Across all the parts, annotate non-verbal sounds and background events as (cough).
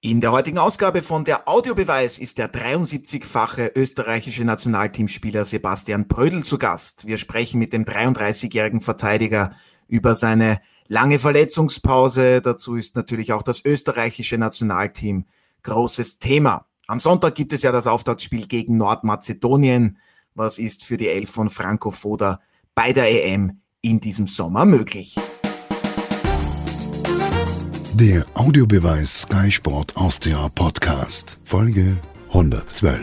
In der heutigen Ausgabe von der Audiobeweis ist der 73-fache österreichische Nationalteamspieler Sebastian Brödel zu Gast. Wir sprechen mit dem 33-jährigen Verteidiger über seine lange Verletzungspause. Dazu ist natürlich auch das österreichische Nationalteam großes Thema. Am Sonntag gibt es ja das Auftaktspiel gegen Nordmazedonien. Was ist für die Elf von Franco Foda bei der EM in diesem Sommer möglich? Der Audiobeweis Sky Sport Austria Podcast, Folge 112.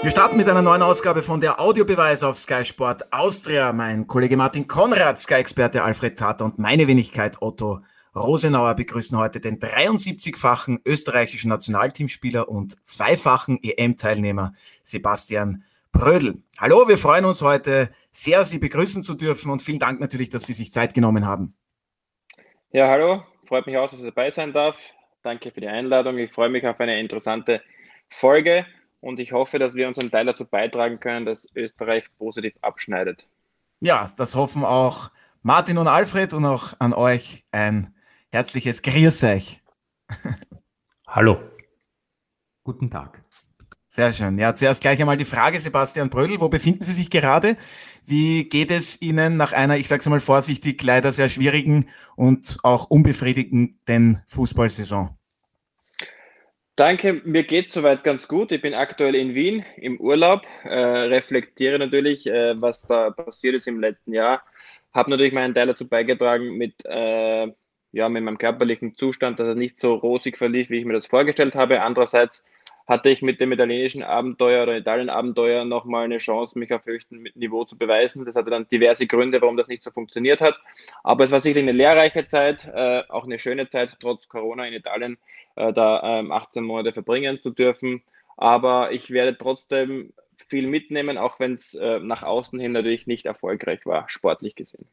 Wir starten mit einer neuen Ausgabe von der Audiobeweis auf Sky Sport Austria. Mein Kollege Martin Konrad, Sky-Experte Alfred Tater und meine Wenigkeit Otto Rosenauer begrüßen heute den 73-fachen österreichischen Nationalteamspieler und zweifachen EM-Teilnehmer Sebastian Brödel. Hallo, wir freuen uns heute sehr, Sie begrüßen zu dürfen und vielen Dank natürlich, dass Sie sich Zeit genommen haben. Ja, hallo, freut mich auch, dass ich dabei sein darf. Danke für die Einladung. Ich freue mich auf eine interessante Folge und ich hoffe, dass wir unseren Teil dazu beitragen können, dass Österreich positiv abschneidet. Ja, das hoffen auch Martin und Alfred und auch an euch ein herzliches Grüß euch. (laughs) Hallo. Guten Tag. Sehr schön. Ja, zuerst gleich einmal die Frage, Sebastian Brödel, wo befinden Sie sich gerade? Wie geht es Ihnen nach einer, ich sage es mal vorsichtig, leider sehr schwierigen und auch unbefriedigenden Fußballsaison? Danke, mir geht soweit ganz gut. Ich bin aktuell in Wien im Urlaub, äh, reflektiere natürlich, äh, was da passiert ist im letzten Jahr. Habe natürlich meinen Teil dazu beigetragen mit, äh, ja, mit meinem körperlichen Zustand, dass er nicht so rosig verlief, wie ich mir das vorgestellt habe. Andererseits hatte ich mit dem italienischen Abenteuer oder Italien-Abenteuer nochmal eine Chance, mich auf höchstem Niveau zu beweisen. Das hatte dann diverse Gründe, warum das nicht so funktioniert hat. Aber es war sicherlich eine lehrreiche Zeit, äh, auch eine schöne Zeit, trotz Corona in Italien, äh, da ähm, 18 Monate verbringen zu dürfen. Aber ich werde trotzdem viel mitnehmen, auch wenn es äh, nach außen hin natürlich nicht erfolgreich war, sportlich gesehen.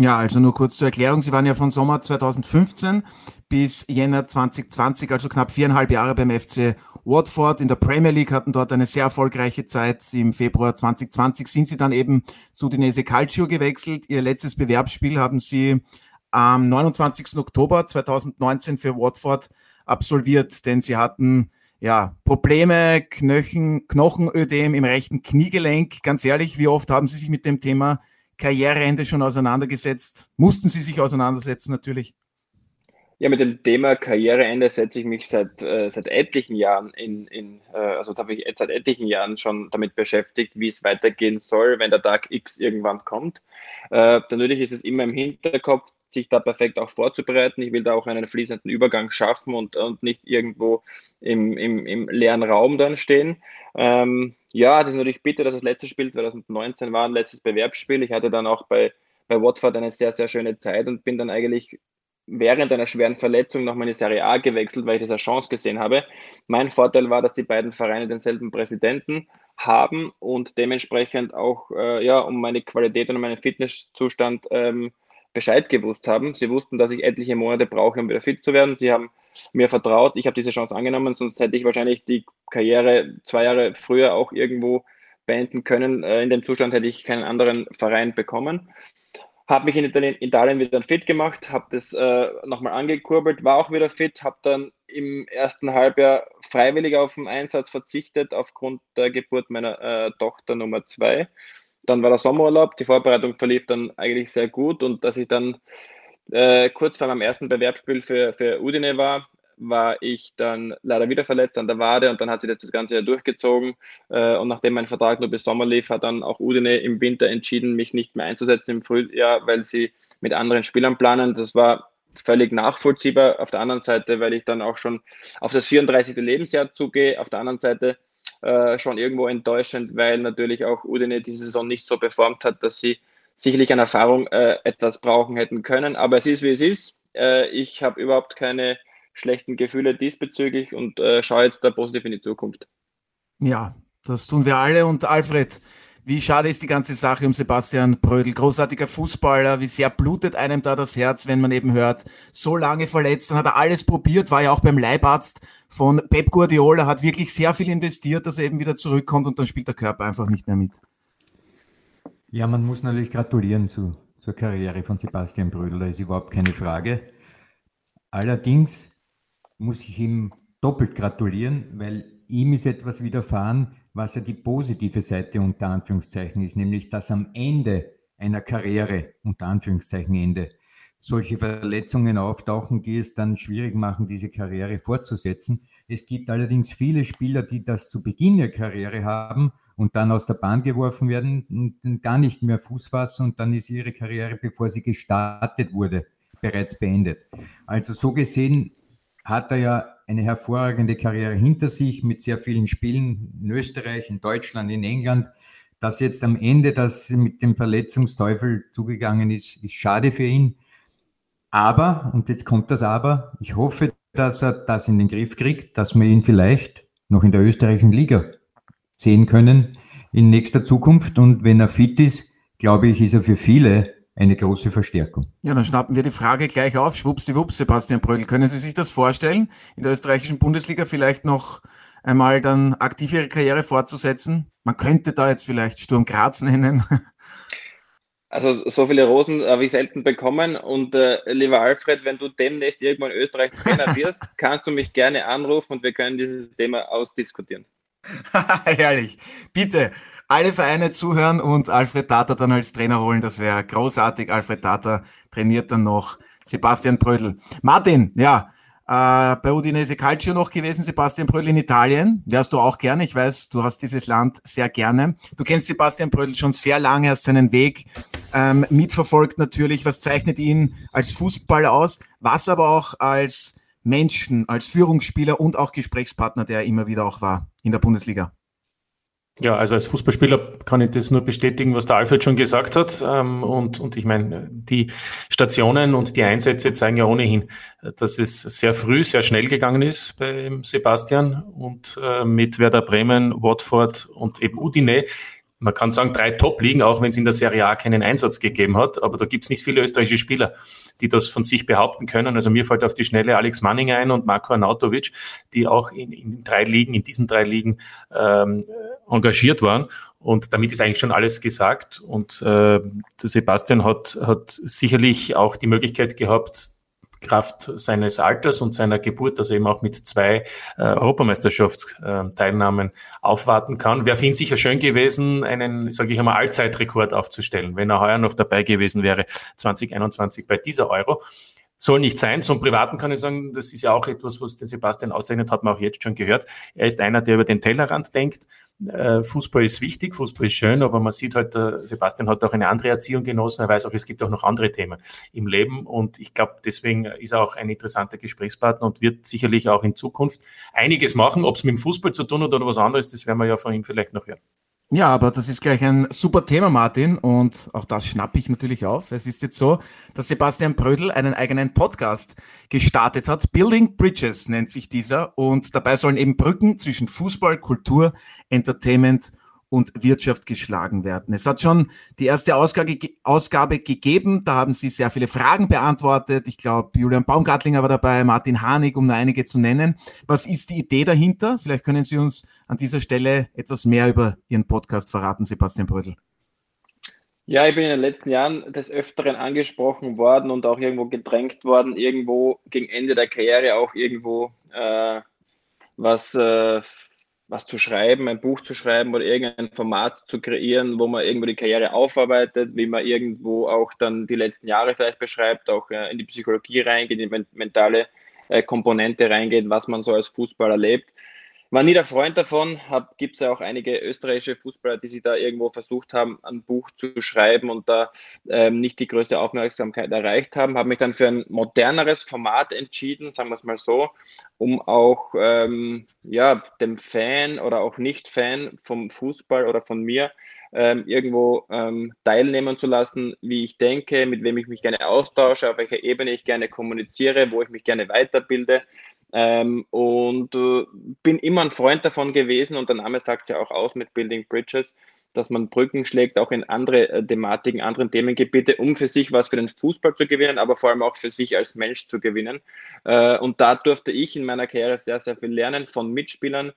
Ja, also nur kurz zur Erklärung. Sie waren ja von Sommer 2015 bis Jänner 2020, also knapp viereinhalb Jahre beim FC Watford in der Premier League, hatten dort eine sehr erfolgreiche Zeit. Im Februar 2020 sind Sie dann eben zu Dinese Calcio gewechselt. Ihr letztes Bewerbsspiel haben Sie am 29. Oktober 2019 für Watford absolviert, denn Sie hatten ja, Probleme, Knochen, Knochenödem im rechten Kniegelenk. Ganz ehrlich, wie oft haben Sie sich mit dem Thema Karriereende schon auseinandergesetzt? Mussten Sie sich auseinandersetzen natürlich? Ja, mit dem Thema Karriereende setze ich mich seit, äh, seit etlichen Jahren in, in äh, also habe ich seit etlichen Jahren schon damit beschäftigt, wie es weitergehen soll, wenn der Tag X irgendwann kommt. Äh, natürlich ist es immer im Hinterkopf, sich da perfekt auch vorzubereiten. Ich will da auch einen fließenden Übergang schaffen und, und nicht irgendwo im, im, im leeren Raum dann stehen. Ähm, ja, das ist natürlich bitter, dass das letzte Spiel 2019 war, ein letztes Bewerbsspiel. Ich hatte dann auch bei, bei Watford eine sehr, sehr schöne Zeit und bin dann eigentlich während einer schweren Verletzung nochmal in die Serie A gewechselt, weil ich als Chance gesehen habe. Mein Vorteil war, dass die beiden Vereine denselben Präsidenten haben und dementsprechend auch äh, ja, um meine Qualität und meinen Fitnesszustand ähm, Bescheid gewusst haben. Sie wussten, dass ich etliche Monate brauche, um wieder fit zu werden. Sie haben mir vertraut. Ich habe diese Chance angenommen, sonst hätte ich wahrscheinlich die Karriere zwei Jahre früher auch irgendwo beenden können. Äh, in dem Zustand hätte ich keinen anderen Verein bekommen. Habe mich in Italien, Italien wieder fit gemacht, habe das äh, nochmal angekurbelt, war auch wieder fit, habe dann im ersten Halbjahr freiwillig auf den Einsatz verzichtet aufgrund der Geburt meiner äh, Tochter Nummer zwei. Dann war der Sommerurlaub, die Vorbereitung verlief dann eigentlich sehr gut und dass ich dann äh, kurz vor meinem ersten Bewerbsspiel für, für Udine war, war ich dann leider wieder verletzt an der Wade und dann hat sich das das ganze Jahr durchgezogen. Äh, und nachdem mein Vertrag nur bis Sommer lief, hat dann auch Udine im Winter entschieden, mich nicht mehr einzusetzen im Frühjahr, weil sie mit anderen Spielern planen. Das war völlig nachvollziehbar. Auf der anderen Seite, weil ich dann auch schon auf das 34. Lebensjahr zugehe. Auf der anderen Seite äh, schon irgendwo enttäuschend, weil natürlich auch Udine diese Saison nicht so performt hat, dass sie sicherlich an Erfahrung äh, etwas brauchen hätten können. Aber es ist, wie es ist. Äh, ich habe überhaupt keine schlechten Gefühle diesbezüglich und äh, schaue jetzt da positiv in die Zukunft. Ja, das tun wir alle. Und Alfred, wie schade ist die ganze Sache um Sebastian Brödel? Großartiger Fußballer, wie sehr blutet einem da das Herz, wenn man eben hört, so lange verletzt, dann hat er alles probiert, war ja auch beim Leibarzt von Pep Guardiola, hat wirklich sehr viel investiert, dass er eben wieder zurückkommt und dann spielt der Körper einfach nicht mehr mit. Ja, man muss natürlich gratulieren zu, zur Karriere von Sebastian Brödel, da ist überhaupt keine Frage. Allerdings muss ich ihm doppelt gratulieren, weil ihm ist etwas widerfahren, was ja die positive Seite unter Anführungszeichen ist, nämlich dass am Ende einer Karriere, unter Anführungszeichen Ende, solche Verletzungen auftauchen, die es dann schwierig machen, diese Karriere fortzusetzen. Es gibt allerdings viele Spieler, die das zu Beginn der Karriere haben und dann aus der Bahn geworfen werden und gar nicht mehr Fuß fassen und dann ist ihre Karriere, bevor sie gestartet wurde, bereits beendet. Also so gesehen hat er ja eine hervorragende Karriere hinter sich mit sehr vielen Spielen in Österreich, in Deutschland, in England. Dass jetzt am Ende das mit dem Verletzungsteufel zugegangen ist, ist schade für ihn. Aber, und jetzt kommt das Aber, ich hoffe, dass er das in den Griff kriegt, dass wir ihn vielleicht noch in der österreichischen Liga sehen können in nächster Zukunft. Und wenn er fit ist, glaube ich, ist er für viele eine große Verstärkung. Ja, dann schnappen wir die Frage gleich auf. Schwuppsiwupps, Sebastian Brögel. Können Sie sich das vorstellen, in der österreichischen Bundesliga vielleicht noch einmal dann aktiv Ihre Karriere fortzusetzen? Man könnte da jetzt vielleicht Sturm Graz (laughs) nennen. Also so viele Rosen habe ich selten bekommen und äh, lieber Alfred, wenn du demnächst irgendwann in Österreich Trainer (laughs) wirst, kannst du mich gerne anrufen und wir können dieses Thema ausdiskutieren. (laughs) Herrlich. Bitte alle Vereine zuhören und Alfred Tata dann als Trainer holen. Das wäre großartig. Alfred Tata trainiert dann noch Sebastian Brödel. Martin, ja, äh, bei Udinese Calcio noch gewesen, Sebastian Brödel in Italien. Wärst du auch gerne. Ich weiß, du hast dieses Land sehr gerne. Du kennst Sebastian Brödel schon sehr lange, hast seinen Weg ähm, mitverfolgt natürlich. Was zeichnet ihn als Fußballer aus? Was aber auch als Menschen, als Führungsspieler und auch Gesprächspartner, der er immer wieder auch war in der Bundesliga? Ja, also als Fußballspieler kann ich das nur bestätigen, was der Alfred schon gesagt hat. Ähm, und, und ich meine, die Stationen und die Einsätze zeigen ja ohnehin, dass es sehr früh, sehr schnell gegangen ist beim Sebastian und äh, mit Werder Bremen, Watford und eben Udine man kann sagen, drei Top-Ligen, auch wenn es in der Serie A keinen Einsatz gegeben hat. Aber da gibt es nicht viele österreichische Spieler, die das von sich behaupten können. Also mir fällt auf die Schnelle Alex Manning ein und Marco Arnautovic, die auch in, in drei Ligen, in diesen drei Ligen ähm, engagiert waren. Und damit ist eigentlich schon alles gesagt. Und äh, Sebastian hat, hat sicherlich auch die Möglichkeit gehabt, Kraft seines Alters und seiner Geburt, dass er eben auch mit zwei äh, Europameisterschaftsteilnahmen aufwarten kann. Wäre für ihn sicher schön gewesen, einen, sage ich einmal, Allzeitrekord aufzustellen, wenn er heuer noch dabei gewesen wäre, 2021 bei dieser Euro soll nicht sein. Zum Privaten kann ich sagen, das ist ja auch etwas, was den Sebastian auszeichnet, hat man auch jetzt schon gehört. Er ist einer, der über den Tellerrand denkt. Äh, Fußball ist wichtig, Fußball ist schön, aber man sieht halt, Sebastian hat auch eine andere Erziehung genossen. Er weiß auch, es gibt auch noch andere Themen im Leben und ich glaube, deswegen ist er auch ein interessanter Gesprächspartner und wird sicherlich auch in Zukunft einiges machen. Ob es mit dem Fußball zu tun hat oder was anderes, das werden wir ja von ihm vielleicht noch hören. Ja, aber das ist gleich ein super Thema, Martin, und auch das schnappe ich natürlich auf. Es ist jetzt so, dass Sebastian Brödel einen eigenen Podcast gestartet hat. Building Bridges nennt sich dieser, und dabei sollen eben Brücken zwischen Fußball, Kultur, Entertainment und Wirtschaft geschlagen werden. Es hat schon die erste Ausgabe, Ausgabe gegeben, da haben Sie sehr viele Fragen beantwortet. Ich glaube, Julian Baumgartlinger war dabei, Martin Hanig, um nur einige zu nennen. Was ist die Idee dahinter? Vielleicht können Sie uns an dieser Stelle etwas mehr über Ihren Podcast verraten, Sebastian Brödel. Ja, ich bin in den letzten Jahren des Öfteren angesprochen worden und auch irgendwo gedrängt worden, irgendwo gegen Ende der Karriere auch irgendwo äh, was äh, was zu schreiben, ein Buch zu schreiben oder irgendein Format zu kreieren, wo man irgendwo die Karriere aufarbeitet, wie man irgendwo auch dann die letzten Jahre vielleicht beschreibt, auch äh, in die Psychologie reingeht, in die mentale äh, Komponente reingeht, was man so als Fußballer erlebt war nie der Freund davon. Gibt es ja auch einige österreichische Fußballer, die sich da irgendwo versucht haben, ein Buch zu schreiben und da ähm, nicht die größte Aufmerksamkeit erreicht haben. Habe mich dann für ein moderneres Format entschieden, sagen wir es mal so, um auch ähm, ja, dem Fan oder auch Nicht-Fan vom Fußball oder von mir ähm, irgendwo ähm, teilnehmen zu lassen, wie ich denke, mit wem ich mich gerne austausche, auf welcher Ebene ich gerne kommuniziere, wo ich mich gerne weiterbilde. Ähm, und äh, bin immer ein Freund davon gewesen und der Name sagt es ja auch aus mit Building Bridges, dass man Brücken schlägt, auch in andere äh, Thematiken, anderen Themengebiete, um für sich was für den Fußball zu gewinnen, aber vor allem auch für sich als Mensch zu gewinnen. Äh, und da durfte ich in meiner Karriere sehr, sehr viel lernen von Mitspielern,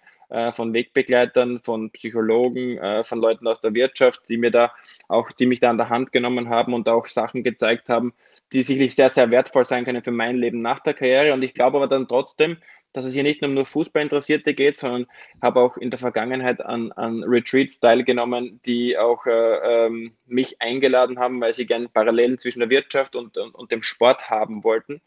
von Wegbegleitern, von Psychologen, äh, von Leuten aus der Wirtschaft, die mir da auch, die mich da an der Hand genommen haben und auch Sachen gezeigt haben, die sicherlich sehr, sehr wertvoll sein können für mein Leben nach der Karriere. Und ich glaube aber dann trotzdem, dass es hier nicht nur um Fußballinteressierte geht, sondern habe auch in der Vergangenheit an, an Retreats teilgenommen, die auch äh, ähm, mich eingeladen haben, weil sie gerne Parallelen zwischen der Wirtschaft und, und, und, dem Sport haben wollten.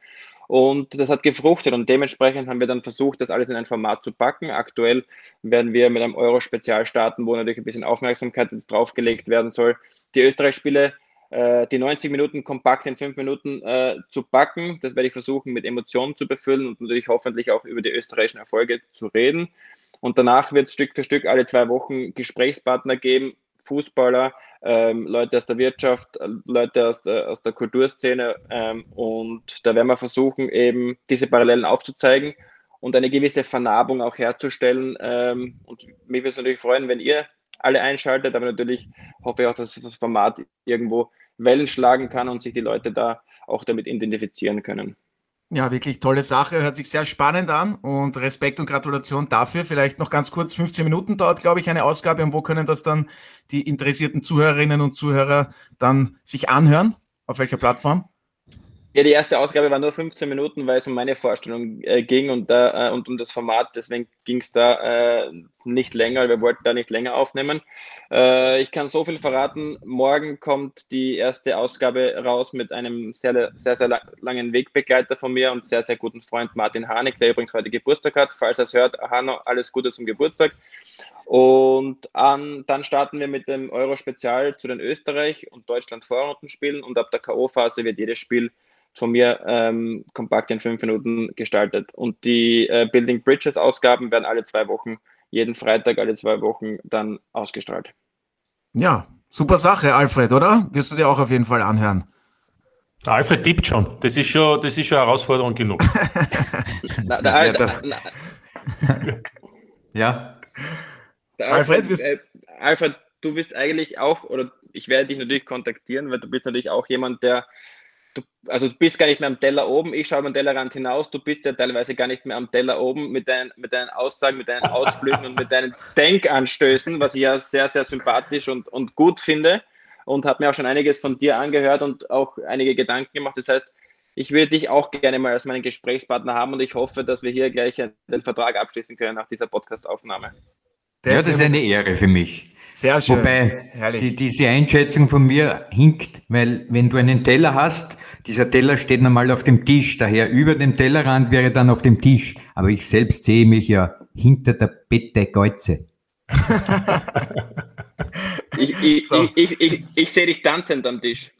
Und das hat gefruchtet und dementsprechend haben wir dann versucht, das alles in ein Format zu packen. Aktuell werden wir mit einem Euro-Spezial starten, wo natürlich ein bisschen Aufmerksamkeit jetzt draufgelegt werden soll. Die Österreich-Spiele äh, die 90 Minuten kompakt in fünf Minuten äh, zu packen. Das werde ich versuchen, mit Emotionen zu befüllen und natürlich hoffentlich auch über die österreichischen Erfolge zu reden. Und danach wird es Stück für Stück alle zwei Wochen Gesprächspartner geben, Fußballer, ähm, Leute aus der Wirtschaft, äh, Leute aus der, aus der Kulturszene. Ähm, und da werden wir versuchen, eben diese Parallelen aufzuzeigen und eine gewisse Vernarbung auch herzustellen. Ähm, und mich würde es natürlich freuen, wenn ihr alle einschaltet, aber natürlich hoffe ich auch, dass das Format irgendwo Wellen schlagen kann und sich die Leute da auch damit identifizieren können. Ja, wirklich tolle Sache, hört sich sehr spannend an und Respekt und Gratulation dafür. Vielleicht noch ganz kurz, 15 Minuten dauert, glaube ich, eine Ausgabe und wo können das dann die interessierten Zuhörerinnen und Zuhörer dann sich anhören? Auf welcher Plattform? Ja, die erste Ausgabe war nur 15 Minuten, weil es um meine Vorstellung äh, ging und, da, äh, und um das Format. Deswegen ging es da äh, nicht länger. Wir wollten da nicht länger aufnehmen. Äh, ich kann so viel verraten. Morgen kommt die erste Ausgabe raus mit einem sehr, sehr, sehr langen Wegbegleiter von mir und sehr, sehr guten Freund Martin Harnik, der übrigens heute Geburtstag hat. Falls er es hört, Hanno, alles Gute zum Geburtstag. Und an, dann starten wir mit dem Euro-Spezial zu den Österreich- und Deutschland-Vorrundenspielen und ab der K.O.-Phase wird jedes Spiel von mir ähm, kompakt in fünf Minuten gestaltet. Und die äh, Building Bridges Ausgaben werden alle zwei Wochen, jeden Freitag alle zwei Wochen dann ausgestrahlt. Ja, super Sache, Alfred, oder? Wirst du dir auch auf jeden Fall anhören. Der Alfred tippt schon. Das ist schon, das ist schon Herausforderung genug. (laughs) na, der, Al ja, na, ja. Der Alfred, Alfred, äh, Alfred, du bist eigentlich auch, oder ich werde dich natürlich kontaktieren, weil du bist natürlich auch jemand, der du, also du bist gar nicht mehr am Teller oben, ich schaue am Tellerrand hinaus, du bist ja teilweise gar nicht mehr am Teller oben mit deinen, mit deinen Aussagen, mit deinen Ausflügen und mit deinen Denkanstößen, was ich ja sehr, sehr sympathisch und, und gut finde und habe mir auch schon einiges von dir angehört und auch einige Gedanken gemacht. Das heißt, ich würde dich auch gerne mal als meinen Gesprächspartner haben und ich hoffe, dass wir hier gleich den Vertrag abschließen können nach dieser Podcast-Aufnahme. Ja, das ist eine Ehre für mich. Sehr schön. Wobei die, diese Einschätzung von mir hinkt, weil wenn du einen Teller hast, dieser Teller steht normal auf dem Tisch, daher über dem Tellerrand wäre dann auf dem Tisch. Aber ich selbst sehe mich ja hinter der Bette Geuze. (laughs) ich, ich, so. ich, ich, ich, sehe dich tanzend am Tisch.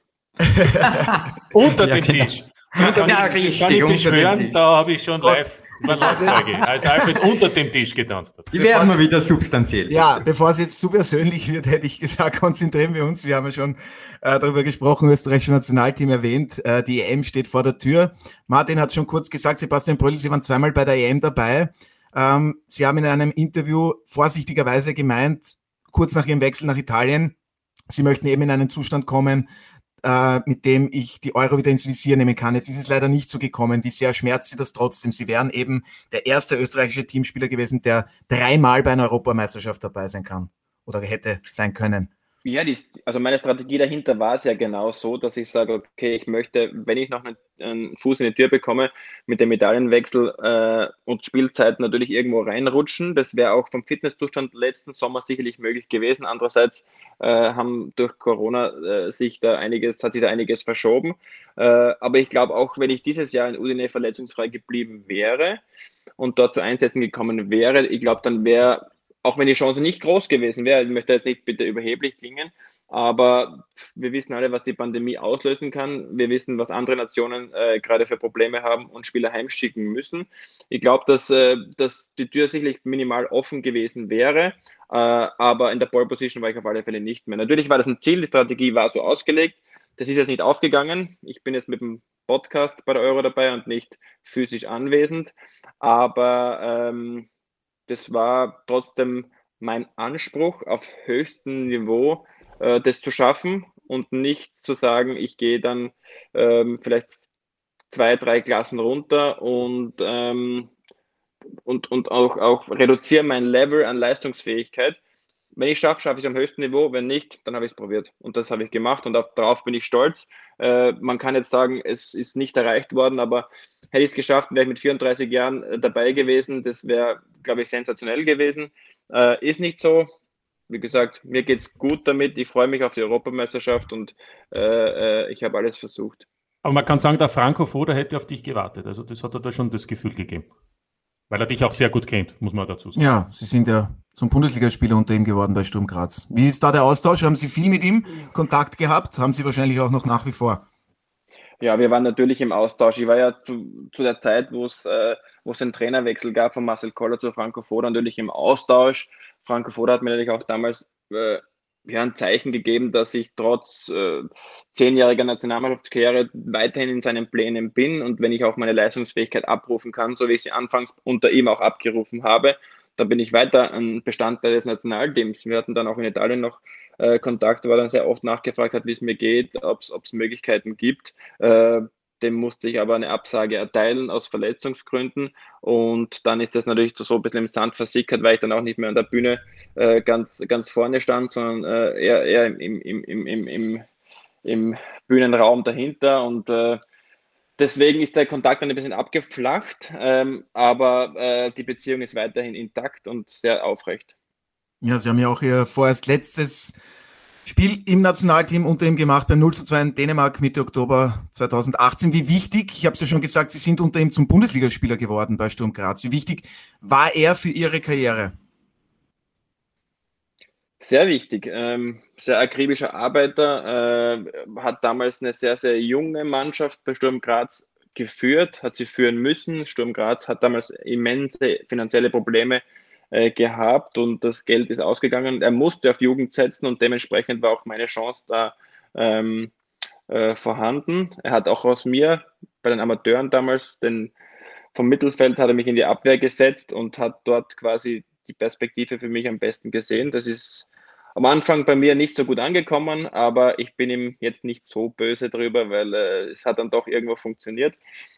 Unter dem genau. Tisch. Das kann, ja, ich, richtig, kann ich beschwören, da habe ich schon Gott. live Fahrzeuge, als Alfred unter dem Tisch getanzt hat. Die werden wir wieder substanziell. Ja, bevor es jetzt zu persönlich wird, hätte ich gesagt, (laughs) konzentrieren wir uns. Wir haben ja schon äh, darüber gesprochen, österreichische Nationalteam erwähnt. Äh, die EM steht vor der Tür. Martin hat schon kurz gesagt, Sebastian Brüll, Sie waren zweimal bei der EM dabei. Ähm, Sie haben in einem Interview vorsichtigerweise gemeint, kurz nach Ihrem Wechsel nach Italien, Sie möchten eben in einen Zustand kommen, äh, mit dem ich die Euro wieder ins Visier nehmen kann. Jetzt ist es leider nicht so gekommen. Wie sehr schmerzt Sie das trotzdem? Sie wären eben der erste österreichische Teamspieler gewesen, der dreimal bei einer Europameisterschaft dabei sein kann oder hätte sein können. Ja, die, also meine Strategie dahinter war es ja genau so, dass ich sage, okay, ich möchte, wenn ich noch einen, einen Fuß in die Tür bekomme, mit dem Medaillenwechsel äh, und Spielzeit natürlich irgendwo reinrutschen. Das wäre auch vom Fitnesszustand letzten Sommer sicherlich möglich gewesen. Andererseits äh, haben durch Corona äh, sich da einiges, hat sich da einiges verschoben. Äh, aber ich glaube auch, wenn ich dieses Jahr in Udine verletzungsfrei geblieben wäre und dort zu Einsätzen gekommen wäre, ich glaube, dann wäre auch wenn die Chance nicht groß gewesen wäre, ich möchte jetzt nicht bitte überheblich klingen, aber wir wissen alle, was die Pandemie auslösen kann. Wir wissen, was andere Nationen äh, gerade für Probleme haben und Spieler heimschicken müssen. Ich glaube, dass, äh, dass die Tür sicherlich minimal offen gewesen wäre, äh, aber in der Pole Position war ich auf alle Fälle nicht mehr. Natürlich war das ein Ziel, die Strategie war so ausgelegt. Das ist jetzt nicht aufgegangen. Ich bin jetzt mit dem Podcast bei der Euro dabei und nicht physisch anwesend, aber ähm, das war trotzdem mein Anspruch auf höchstem Niveau, äh, das zu schaffen und nicht zu sagen, ich gehe dann ähm, vielleicht zwei, drei Klassen runter und ähm, und, und auch, auch reduziere mein Level an Leistungsfähigkeit. Wenn ich schaffe, schaffe ich es am höchsten Niveau. Wenn nicht, dann habe ich es probiert. Und das habe ich gemacht und darauf bin ich stolz. Äh, man kann jetzt sagen, es ist nicht erreicht worden, aber hätte ich es geschafft, wäre ich mit 34 Jahren äh, dabei gewesen. Das wäre, glaube ich, sensationell gewesen. Äh, ist nicht so. Wie gesagt, mir geht es gut damit. Ich freue mich auf die Europameisterschaft und äh, äh, ich habe alles versucht. Aber man kann sagen, der Franco Foda hätte auf dich gewartet. Also das hat er da schon das Gefühl gegeben. Weil er dich auch sehr gut kennt, muss man dazu sagen. Ja, Sie sind ja zum Bundesligaspieler unter ihm geworden bei Sturm Graz. Wie ist da der Austausch? Haben Sie viel mit ihm Kontakt gehabt? Haben Sie wahrscheinlich auch noch nach wie vor? Ja, wir waren natürlich im Austausch. Ich war ja zu, zu der Zeit, wo es äh, wo es einen Trainerwechsel gab von Marcel Koller zu Franco Foda, natürlich im Austausch. Franco Foda hat mir natürlich auch damals äh, ja, ein Zeichen gegeben, dass ich trotz äh, zehnjähriger Nationalmannschaftskarriere weiterhin in seinen Plänen bin und wenn ich auch meine Leistungsfähigkeit abrufen kann, so wie ich sie anfangs unter ihm auch abgerufen habe, dann bin ich weiter ein Bestandteil des Nationalteams. Wir hatten dann auch in Italien noch äh, Kontakt, weil er sehr oft nachgefragt hat, wie es mir geht, ob es Möglichkeiten gibt. Äh, dem musste ich aber eine Absage erteilen aus Verletzungsgründen. Und dann ist das natürlich so ein bisschen im Sand versickert, weil ich dann auch nicht mehr an der Bühne äh, ganz, ganz vorne stand, sondern äh, eher, eher im, im, im, im, im, im Bühnenraum dahinter. Und äh, deswegen ist der Kontakt dann ein bisschen abgeflacht, ähm, aber äh, die Beziehung ist weiterhin intakt und sehr aufrecht. Ja, Sie haben ja auch Ihr vorerst letztes Spiel im Nationalteam unter ihm gemacht beim 0 zu 2 in Dänemark Mitte Oktober 2018. Wie wichtig, ich habe es ja schon gesagt, Sie sind unter ihm zum Bundesligaspieler geworden bei Sturm Graz. Wie wichtig war er für Ihre Karriere? Sehr wichtig, ähm, sehr akribischer Arbeiter, äh, hat damals eine sehr, sehr junge Mannschaft bei Sturm Graz geführt, hat sie führen müssen. Sturm Graz hat damals immense finanzielle Probleme äh, gehabt und das Geld ist ausgegangen. Er musste auf Jugend setzen und dementsprechend war auch meine Chance da ähm, äh, vorhanden. Er hat auch aus mir bei den Amateuren damals den vom Mittelfeld hat er mich in die Abwehr gesetzt und hat dort quasi die Perspektive für mich am besten gesehen. Das ist am Anfang bei mir nicht so gut angekommen, aber ich bin ihm jetzt nicht so böse drüber, weil äh, es hat dann doch irgendwo funktioniert.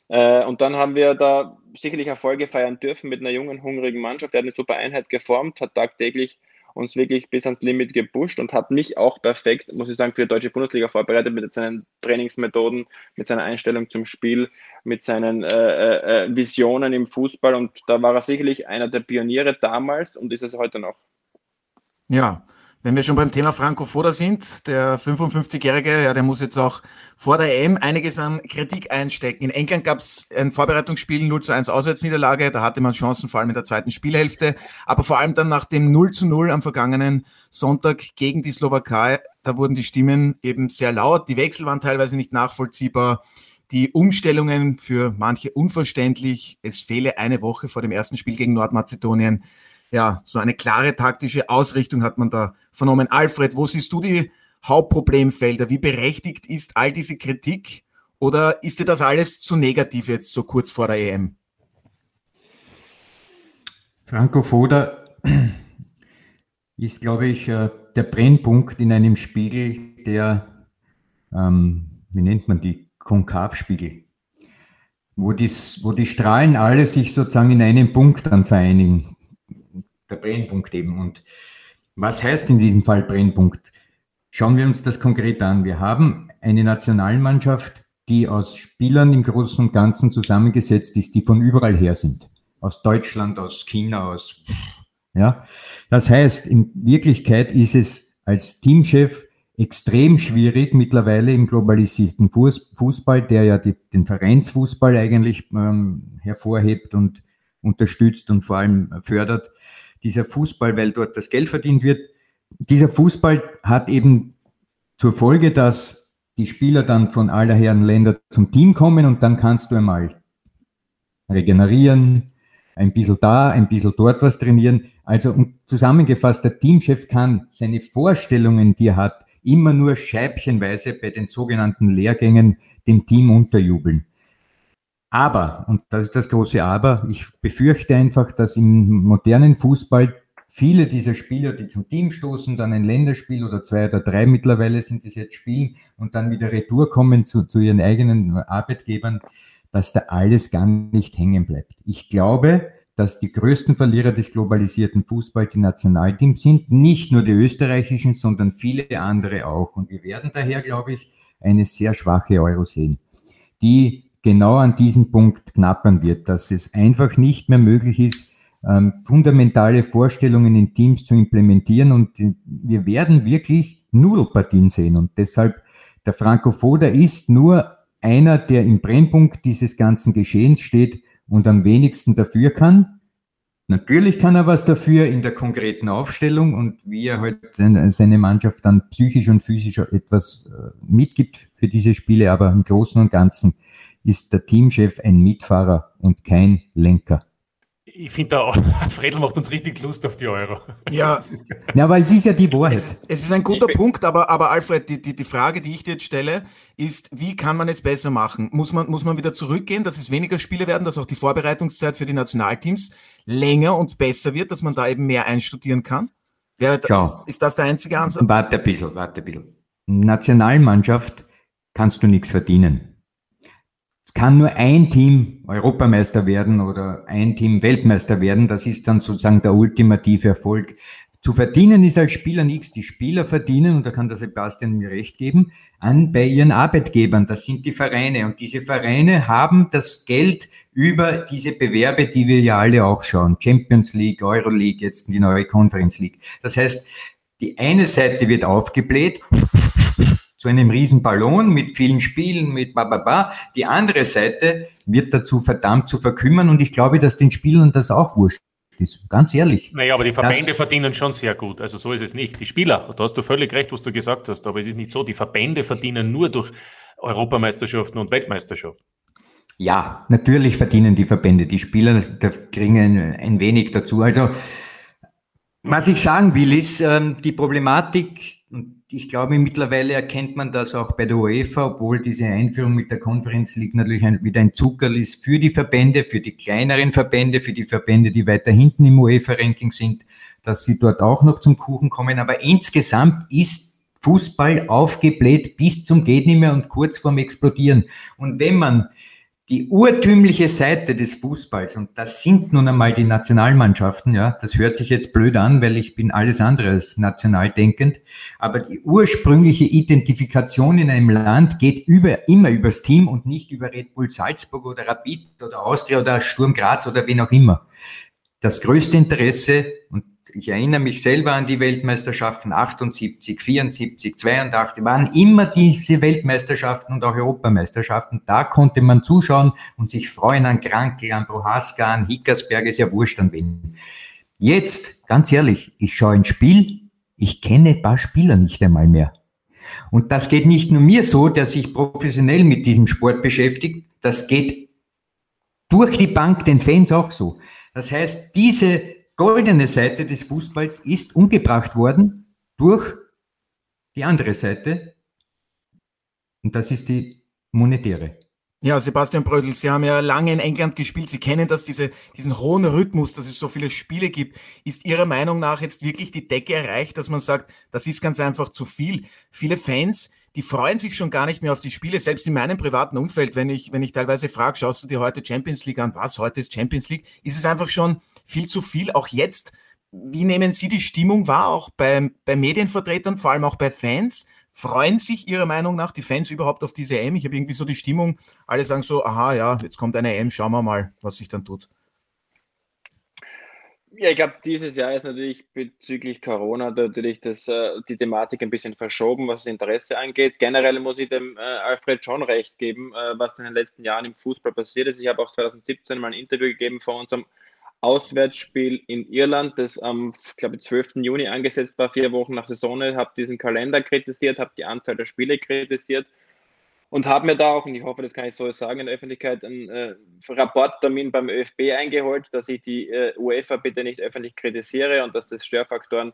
Äh, und dann haben wir da sicherlich Erfolge feiern dürfen mit einer jungen, hungrigen Mannschaft. Der hat eine super Einheit geformt, hat tagtäglich uns wirklich bis ans Limit gepusht und hat mich auch perfekt, muss ich sagen, für die deutsche Bundesliga vorbereitet mit seinen Trainingsmethoden, mit seiner Einstellung zum Spiel, mit seinen äh, äh, äh Visionen im Fußball. Und da war er sicherlich einer der Pioniere damals und ist es heute noch. Ja, wenn wir schon beim Thema Franco Foda sind, der 55-Jährige, ja, der muss jetzt auch vor der EM einiges an Kritik einstecken. In England gab es ein Vorbereitungsspiel 0 zu 1 Auswärtsniederlage, da hatte man Chancen, vor allem in der zweiten Spielhälfte, aber vor allem dann nach dem 0 zu 0 am vergangenen Sonntag gegen die Slowakei, da wurden die Stimmen eben sehr laut, die Wechsel waren teilweise nicht nachvollziehbar, die Umstellungen für manche unverständlich, es fehle eine Woche vor dem ersten Spiel gegen Nordmazedonien ja, so eine klare taktische Ausrichtung hat man da vernommen. Alfred, wo siehst du die Hauptproblemfelder? Wie berechtigt ist all diese Kritik? Oder ist dir das alles zu negativ jetzt so kurz vor der EM? Franco Foda ist, glaube ich, äh, der Brennpunkt in einem Spiegel, der, ähm, wie nennt man die, Konkavspiegel, wo, dies, wo die Strahlen alle sich sozusagen in einem Punkt dann vereinigen der Brennpunkt eben. Und was heißt in diesem Fall Brennpunkt? Schauen wir uns das konkret an. Wir haben eine Nationalmannschaft, die aus Spielern im Großen und Ganzen zusammengesetzt ist, die von überall her sind. Aus Deutschland, aus China, aus, ja. Das heißt, in Wirklichkeit ist es als Teamchef extrem schwierig mittlerweile im globalisierten Fußball, der ja die, den Vereinsfußball eigentlich ähm, hervorhebt und unterstützt und vor allem fördert, dieser Fußball, weil dort das Geld verdient wird, dieser Fußball hat eben zur Folge, dass die Spieler dann von aller Herren Länder zum Team kommen und dann kannst du einmal regenerieren, ein bisschen da, ein bisschen dort was trainieren. Also zusammengefasst, der Teamchef kann seine Vorstellungen, die er hat, immer nur scheibchenweise bei den sogenannten Lehrgängen dem Team unterjubeln. Aber, und das ist das große Aber, ich befürchte einfach, dass im modernen Fußball viele dieser Spieler, die zum Team stoßen, dann ein Länderspiel oder zwei oder drei mittlerweile sind es jetzt spielen und dann wieder retour kommen zu, zu ihren eigenen Arbeitgebern, dass da alles gar nicht hängen bleibt. Ich glaube, dass die größten Verlierer des globalisierten Fußballs die Nationalteams sind. Nicht nur die österreichischen, sondern viele andere auch. Und wir werden daher, glaube ich, eine sehr schwache Euro sehen, die genau an diesem Punkt knappern wird, dass es einfach nicht mehr möglich ist, ähm, fundamentale Vorstellungen in Teams zu implementieren. Und wir werden wirklich Nudelpartien sehen. Und deshalb, der Franco Foda ist nur einer, der im Brennpunkt dieses ganzen Geschehens steht und am wenigsten dafür kann. Natürlich kann er was dafür in der konkreten Aufstellung und wie er halt seine Mannschaft dann psychisch und physisch etwas äh, mitgibt für diese Spiele, aber im Großen und Ganzen ist der Teamchef ein Mitfahrer und kein Lenker ich finde auch, (laughs) Fredel macht uns richtig Lust auf die Euro. Ja, ja aber es ist ja die Wahrheit. Es, es ist ein guter Punkt, aber, aber Alfred, die, die, die Frage, die ich dir jetzt stelle, ist, wie kann man es besser machen? Muss man, muss man wieder zurückgehen, dass es weniger Spiele werden, dass auch die Vorbereitungszeit für die Nationalteams länger und besser wird, dass man da eben mehr einstudieren kann? Wäre, ist, ist das der einzige Ansatz? Warte ein bisschen, warte ein bisschen. Nationalmannschaft kannst du nichts verdienen kann nur ein Team Europameister werden oder ein Team Weltmeister werden. Das ist dann sozusagen der ultimative Erfolg. Zu verdienen ist als Spieler nichts. Die Spieler verdienen, und da kann der Sebastian mir recht geben, an bei ihren Arbeitgebern. Das sind die Vereine. Und diese Vereine haben das Geld über diese Bewerbe, die wir ja alle auch schauen. Champions League, Euro League, jetzt die neue Conference League. Das heißt, die eine Seite wird aufgebläht zu einem riesen Ballon mit vielen Spielen, mit bababa. Die andere Seite wird dazu verdammt zu verkümmern und ich glaube, dass den Spielern das auch wurscht ist. Ganz ehrlich. Naja, aber die Verbände verdienen schon sehr gut. Also so ist es nicht. Die Spieler, da hast du völlig recht, was du gesagt hast, aber es ist nicht so. Die Verbände verdienen nur durch Europameisterschaften und Weltmeisterschaften. Ja, natürlich verdienen die Verbände. Die Spieler kriegen ein, ein wenig dazu. Also, was ich sagen will, ist, ähm, die Problematik ich glaube, mittlerweile erkennt man das auch bei der UEFA, obwohl diese Einführung mit der Conference League natürlich ein, wieder ein Zuckerl ist für die Verbände, für die kleineren Verbände, für die Verbände, die weiter hinten im UEFA-Ranking sind, dass sie dort auch noch zum Kuchen kommen. Aber insgesamt ist Fußball aufgebläht bis zum geht nicht mehr und kurz vorm Explodieren. Und wenn man die urtümliche Seite des Fußballs, und das sind nun einmal die Nationalmannschaften, ja, das hört sich jetzt blöd an, weil ich bin alles andere als national denkend, aber die ursprüngliche Identifikation in einem Land geht über, immer übers Team und nicht über Red Bull Salzburg oder Rapid oder Austria oder Sturm Graz oder wen auch immer. Das größte Interesse, und ich erinnere mich selber an die Weltmeisterschaften 78, 74, 82, waren immer diese Weltmeisterschaften und auch Europameisterschaften. Da konnte man zuschauen und sich freuen an Krankel, an Prohaska, an Hickersberg, ist ja wurscht an wen. Jetzt, ganz ehrlich, ich schaue ein Spiel, ich kenne ein paar Spieler nicht einmal mehr. Und das geht nicht nur mir so, der sich professionell mit diesem Sport beschäftigt, das geht durch die Bank den Fans auch so. Das heißt, diese goldene Seite des Fußballs ist umgebracht worden durch die andere Seite. Und das ist die monetäre. Ja, Sebastian Brödel, Sie haben ja lange in England gespielt. Sie kennen das, diese, diesen hohen Rhythmus, dass es so viele Spiele gibt. Ist Ihrer Meinung nach jetzt wirklich die Decke erreicht, dass man sagt, das ist ganz einfach zu viel? Viele Fans, die freuen sich schon gar nicht mehr auf die Spiele, selbst in meinem privaten Umfeld, wenn ich, wenn ich teilweise frage, schaust du dir heute Champions League an? Was? Heute ist Champions League? Ist es einfach schon viel zu viel, auch jetzt? Wie nehmen Sie die Stimmung wahr, auch bei, bei Medienvertretern, vor allem auch bei Fans? Freuen sich Ihrer Meinung nach die Fans überhaupt auf diese EM? Ich habe irgendwie so die Stimmung, alle sagen so, aha, ja, jetzt kommt eine EM, schauen wir mal, was sich dann tut. Ja, ich glaube, dieses Jahr ist natürlich bezüglich Corona natürlich das, äh, die Thematik ein bisschen verschoben, was das Interesse angeht. Generell muss ich dem äh, Alfred schon recht geben, äh, was in den letzten Jahren im Fußball passiert ist. Ich habe auch 2017 mal ein Interview gegeben vor unserem Auswärtsspiel in Irland, das am, glaube 12. Juni angesetzt war, vier Wochen nach Saison, habe diesen Kalender kritisiert, habe die Anzahl der Spiele kritisiert und habe mir da auch, und ich hoffe, das kann ich so sagen, in der Öffentlichkeit einen äh, Rapporttermin beim ÖFB eingeholt, dass ich die äh, UEFA bitte nicht öffentlich kritisiere und dass das Störfaktoren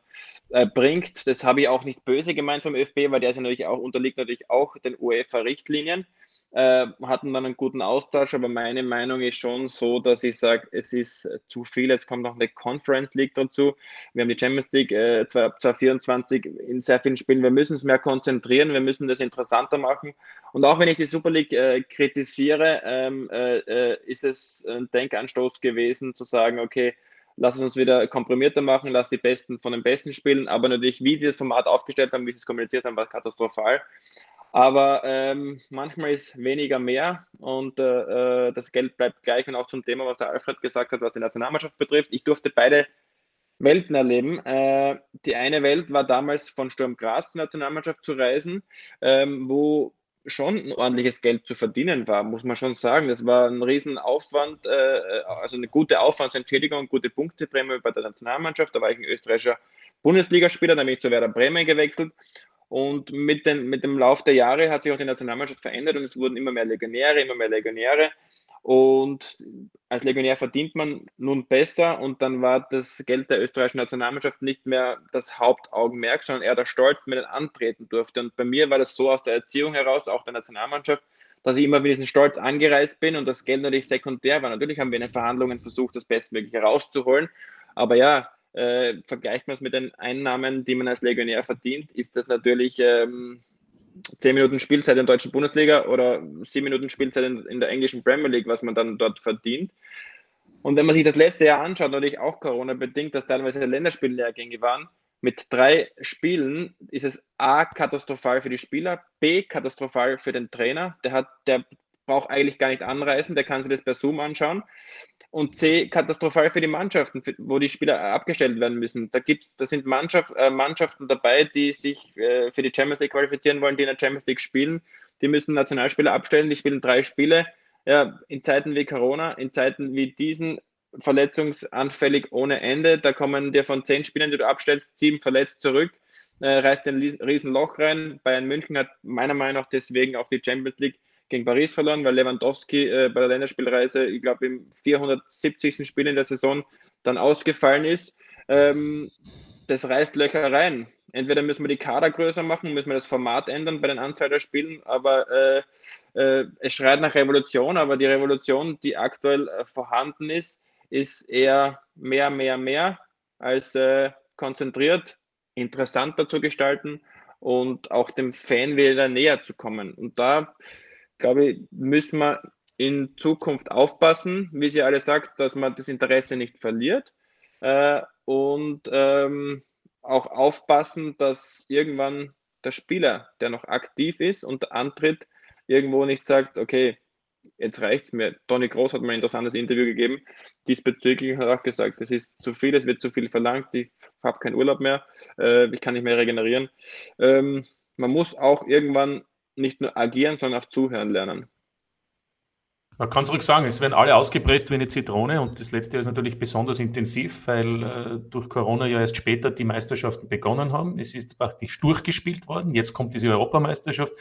äh, bringt. Das habe ich auch nicht böse gemeint vom ÖFB, weil der natürlich auch, unterliegt natürlich auch den UEFA-Richtlinien. Äh, hatten dann einen guten Austausch, aber meine Meinung ist schon so, dass ich sage, es ist zu viel. Jetzt kommt noch eine Conference League dazu. Wir haben die Champions League äh, 2024 in sehr vielen Spielen. Wir müssen es mehr konzentrieren, wir müssen das interessanter machen. Und auch wenn ich die Super League äh, kritisiere, ähm, äh, äh ist es ein Denkanstoß gewesen, zu sagen, okay, lass es uns wieder komprimierter machen, lass die Besten von den Besten spielen. Aber natürlich, wie wir das Format aufgestellt haben, wie sie es kommuniziert haben, war katastrophal. Aber ähm, manchmal ist weniger mehr und äh, äh, das Geld bleibt gleich. Und auch zum Thema, was der Alfred gesagt hat, was die Nationalmannschaft betrifft. Ich durfte beide Welten erleben. Äh, die eine Welt war damals von Sturm Graz, Nationalmannschaft zu reisen, ähm, wo schon ein ordentliches Geld zu verdienen war, muss man schon sagen. Das war ein Riesenaufwand, äh, also eine gute Aufwandsentschädigung, gute Punkteprämie bei der Nationalmannschaft. Da war ich ein österreichischer Bundesligaspieler, dann bin ich zu Werder Bremen gewechselt und mit, den, mit dem Lauf der Jahre hat sich auch die Nationalmannschaft verändert und es wurden immer mehr Legionäre, immer mehr Legionäre. Und als Legionär verdient man nun besser und dann war das Geld der österreichischen Nationalmannschaft nicht mehr das Hauptaugenmerk, sondern eher der Stolz, mit den antreten durfte. Und bei mir war das so aus der Erziehung heraus, auch der Nationalmannschaft, dass ich immer mit diesem Stolz angereist bin und das Geld natürlich sekundär war. Natürlich haben wir in den Verhandlungen versucht, das Bestmögliche rauszuholen. Aber ja, äh, vergleicht man es mit den Einnahmen, die man als Legionär verdient, ist das natürlich ähm, 10 Minuten Spielzeit in der deutschen Bundesliga oder 7 Minuten Spielzeit in, in, der englischen Premier League, was man dann dort verdient. Und wenn man sich das letzte Jahr anschaut, natürlich auch Corona-bedingt, dass teilweise Länderspiellehrgänge waren, mit drei Spielen ist es A, katastrophal für die Spieler, B, katastrophal für den Trainer. Der, hat, der braucht eigentlich gar nicht anreisen, der kann sich das per Zoom anschauen und C, katastrophal für die Mannschaften, wo die Spieler abgestellt werden müssen. Da gibt's, da sind Mannschaft, äh, Mannschaften dabei, die sich äh, für die Champions League qualifizieren wollen, die in der Champions League spielen. Die müssen Nationalspieler abstellen, die spielen drei Spiele. Ja, in Zeiten wie Corona, in Zeiten wie diesen, verletzungsanfällig ohne Ende. Da kommen dir von zehn Spielern, die du abstellst, sieben verletzt zurück, äh, reißt ein Riesenloch rein. Bayern München hat meiner Meinung nach deswegen auch die Champions League gegen Paris verloren, weil Lewandowski äh, bei der Länderspielreise, ich glaube, im 470. Spiel in der Saison dann ausgefallen ist. Ähm, das reißt Löcher rein. Entweder müssen wir die Kader größer machen, müssen wir das Format ändern bei den Anzahl der Spielen, aber äh, äh, es schreit nach Revolution, aber die Revolution, die aktuell äh, vorhanden ist, ist eher mehr, mehr, mehr als äh, konzentriert, interessanter zu gestalten und auch dem Fan wieder näher zu kommen. Und da glaube ich, müssen wir in Zukunft aufpassen, wie sie alle sagt, dass man das Interesse nicht verliert äh, und ähm, auch aufpassen, dass irgendwann der Spieler, der noch aktiv ist und antritt, irgendwo nicht sagt, okay, jetzt reicht es mir. Toni Groß hat mal ein interessantes Interview gegeben. Diesbezüglich hat er auch gesagt, es ist zu viel, es wird zu viel verlangt, ich habe keinen Urlaub mehr, äh, ich kann nicht mehr regenerieren. Ähm, man muss auch irgendwann nicht nur agieren, sondern auch zuhören lernen. Man kann es ruhig sagen, es werden alle ausgepresst wie eine Zitrone und das letzte Jahr ist natürlich besonders intensiv, weil äh, durch Corona ja erst später die Meisterschaften begonnen haben. Es ist praktisch durchgespielt worden. Jetzt kommt diese Europameisterschaft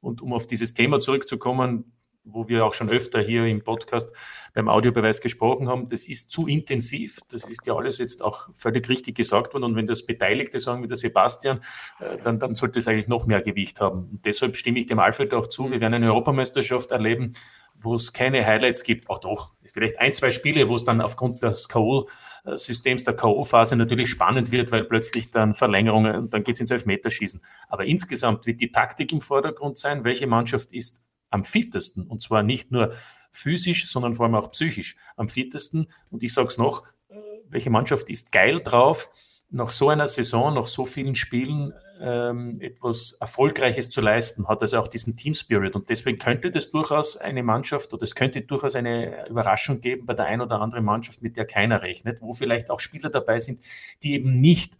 und um auf dieses Thema zurückzukommen, wo wir auch schon öfter hier im Podcast beim Audiobeweis gesprochen haben, das ist zu intensiv. Das ist ja alles jetzt auch völlig richtig gesagt worden. Und wenn das Beteiligte sagen, wie der Sebastian, äh, dann, dann sollte es eigentlich noch mehr Gewicht haben. Und deshalb stimme ich dem Alfred auch zu. Wir werden eine Europameisterschaft erleben, wo es keine Highlights gibt. Auch doch, vielleicht ein, zwei Spiele, wo es dann aufgrund des K.O.-Systems, der K.O.-Phase natürlich spannend wird, weil plötzlich dann Verlängerungen und dann geht es ins Elfmeterschießen. Aber insgesamt wird die Taktik im Vordergrund sein. Welche Mannschaft ist am fittesten. Und zwar nicht nur physisch, sondern vor allem auch psychisch am fittesten. Und ich sage es noch, äh, welche Mannschaft ist geil drauf, nach so einer Saison, nach so vielen Spielen ähm, etwas Erfolgreiches zu leisten, hat also auch diesen Team Spirit. Und deswegen könnte das durchaus eine Mannschaft oder es könnte durchaus eine Überraschung geben bei der einen oder anderen Mannschaft, mit der keiner rechnet, wo vielleicht auch Spieler dabei sind, die eben nicht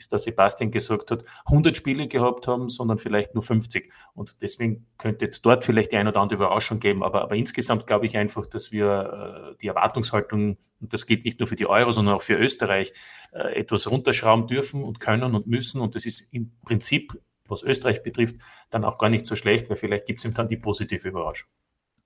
bis der Sebastian gesagt hat, 100 Spiele gehabt haben, sondern vielleicht nur 50. Und deswegen könnte es dort vielleicht die ein oder andere Überraschung geben. Aber, aber insgesamt glaube ich einfach, dass wir äh, die Erwartungshaltung, und das geht nicht nur für die Euro, sondern auch für Österreich, äh, etwas runterschrauben dürfen und können und müssen. Und das ist im Prinzip, was Österreich betrifft, dann auch gar nicht so schlecht, weil vielleicht gibt es ihm dann die positive Überraschung.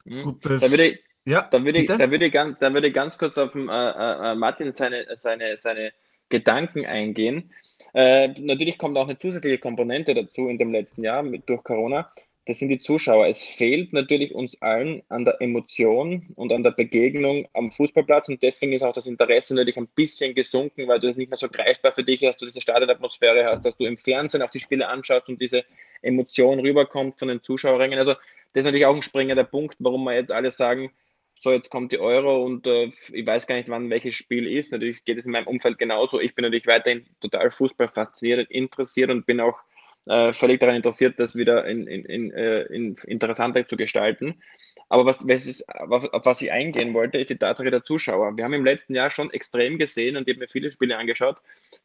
Mhm. Gut, da würde ich, ja, da würde ich, da würde ich, ganz, da würde ich ganz kurz auf den, äh, äh, Martin seine, seine, seine Gedanken eingehen. Äh, natürlich kommt auch eine zusätzliche Komponente dazu in dem letzten Jahr mit, durch Corona. das sind die Zuschauer. Es fehlt natürlich uns allen an der Emotion und an der Begegnung am Fußballplatz und deswegen ist auch das Interesse natürlich ein bisschen gesunken, weil du es nicht mehr so greifbar für dich hast, du diese Stadionatmosphäre hast, dass du im Fernsehen auch die Spiele anschaust und diese Emotion rüberkommt von den Zuschauerringen. Also das ist natürlich auch ein springender Punkt, warum wir jetzt alle sagen, so jetzt kommt die Euro und äh, ich weiß gar nicht, wann welches Spiel ist. Natürlich geht es in meinem Umfeld genauso. Ich bin natürlich weiterhin total Fußball fasziniert, interessiert und bin auch äh, völlig daran interessiert, das wieder in, in, in, äh, in interessanter zu gestalten. Aber was, was ist, auf, auf was ich eingehen wollte, ist die Tatsache der Zuschauer. Wir haben im letzten Jahr schon extrem gesehen und ich habe mir viele Spiele angeschaut,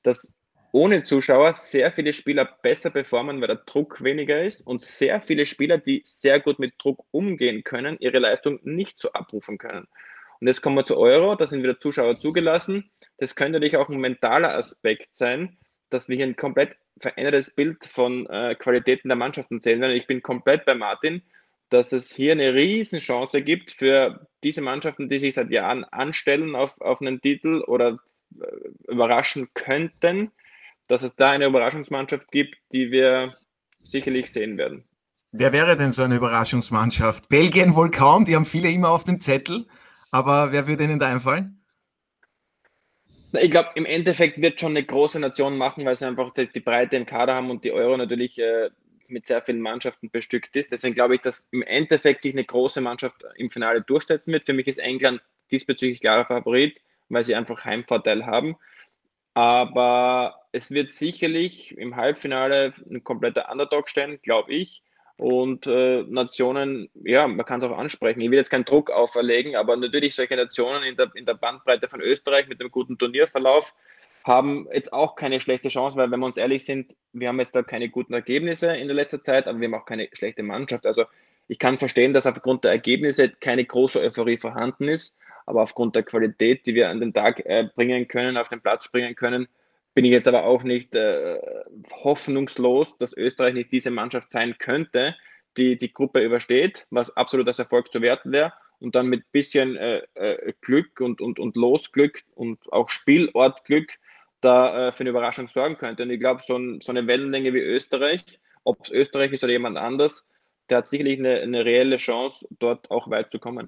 dass ohne Zuschauer sehr viele Spieler besser performen, weil der Druck weniger ist und sehr viele Spieler, die sehr gut mit Druck umgehen können, ihre Leistung nicht so abrufen können. Und jetzt kommen wir zu Euro, da sind wieder Zuschauer zugelassen. Das könnte natürlich auch ein mentaler Aspekt sein, dass wir hier ein komplett verändertes Bild von äh, Qualitäten der Mannschaften sehen werden. Ich bin komplett bei Martin, dass es hier eine Riesenchance gibt für diese Mannschaften, die sich seit Jahren anstellen auf, auf einen Titel oder äh, überraschen könnten, dass es da eine Überraschungsmannschaft gibt, die wir sicherlich sehen werden. Wer wäre denn so eine Überraschungsmannschaft? Belgien wohl kaum, die haben viele immer auf dem Zettel, aber wer würde Ihnen da einfallen? Ich glaube, im Endeffekt wird schon eine große Nation machen, weil sie einfach die, die Breite im Kader haben und die Euro natürlich äh, mit sehr vielen Mannschaften bestückt ist. Deswegen glaube ich, dass im Endeffekt sich eine große Mannschaft im Finale durchsetzen wird. Für mich ist England diesbezüglich klarer Favorit, weil sie einfach Heimvorteil haben. Aber es wird sicherlich im Halbfinale ein kompletter Underdog stehen, glaube ich und äh, Nationen, ja, man kann es auch ansprechen. Ich will jetzt keinen Druck auferlegen, aber natürlich solche Nationen in der, in der Bandbreite von Österreich mit einem guten Turnierverlauf haben jetzt auch keine schlechte Chance, weil wenn wir uns ehrlich sind, wir haben jetzt da keine guten Ergebnisse in der letzten Zeit, aber wir haben auch keine schlechte Mannschaft. Also ich kann verstehen, dass aufgrund der Ergebnisse keine große Euphorie vorhanden ist, aber aufgrund der Qualität, die wir an den Tag äh, bringen können, auf den Platz bringen können, bin ich jetzt aber auch nicht äh, hoffnungslos, dass Österreich nicht diese Mannschaft sein könnte, die die Gruppe übersteht, was absolut als Erfolg zu werten wäre. Und dann mit bisschen äh, äh, Glück und, und, und Losglück und auch Spielortglück da äh, für eine Überraschung sorgen könnte. Und ich glaube, so, ein, so, eine Wellenlänge wie Österreich, ob es Österreich ist oder jemand anders, der hat sicherlich eine, eine reelle Chance, dort auch weit zu kommen.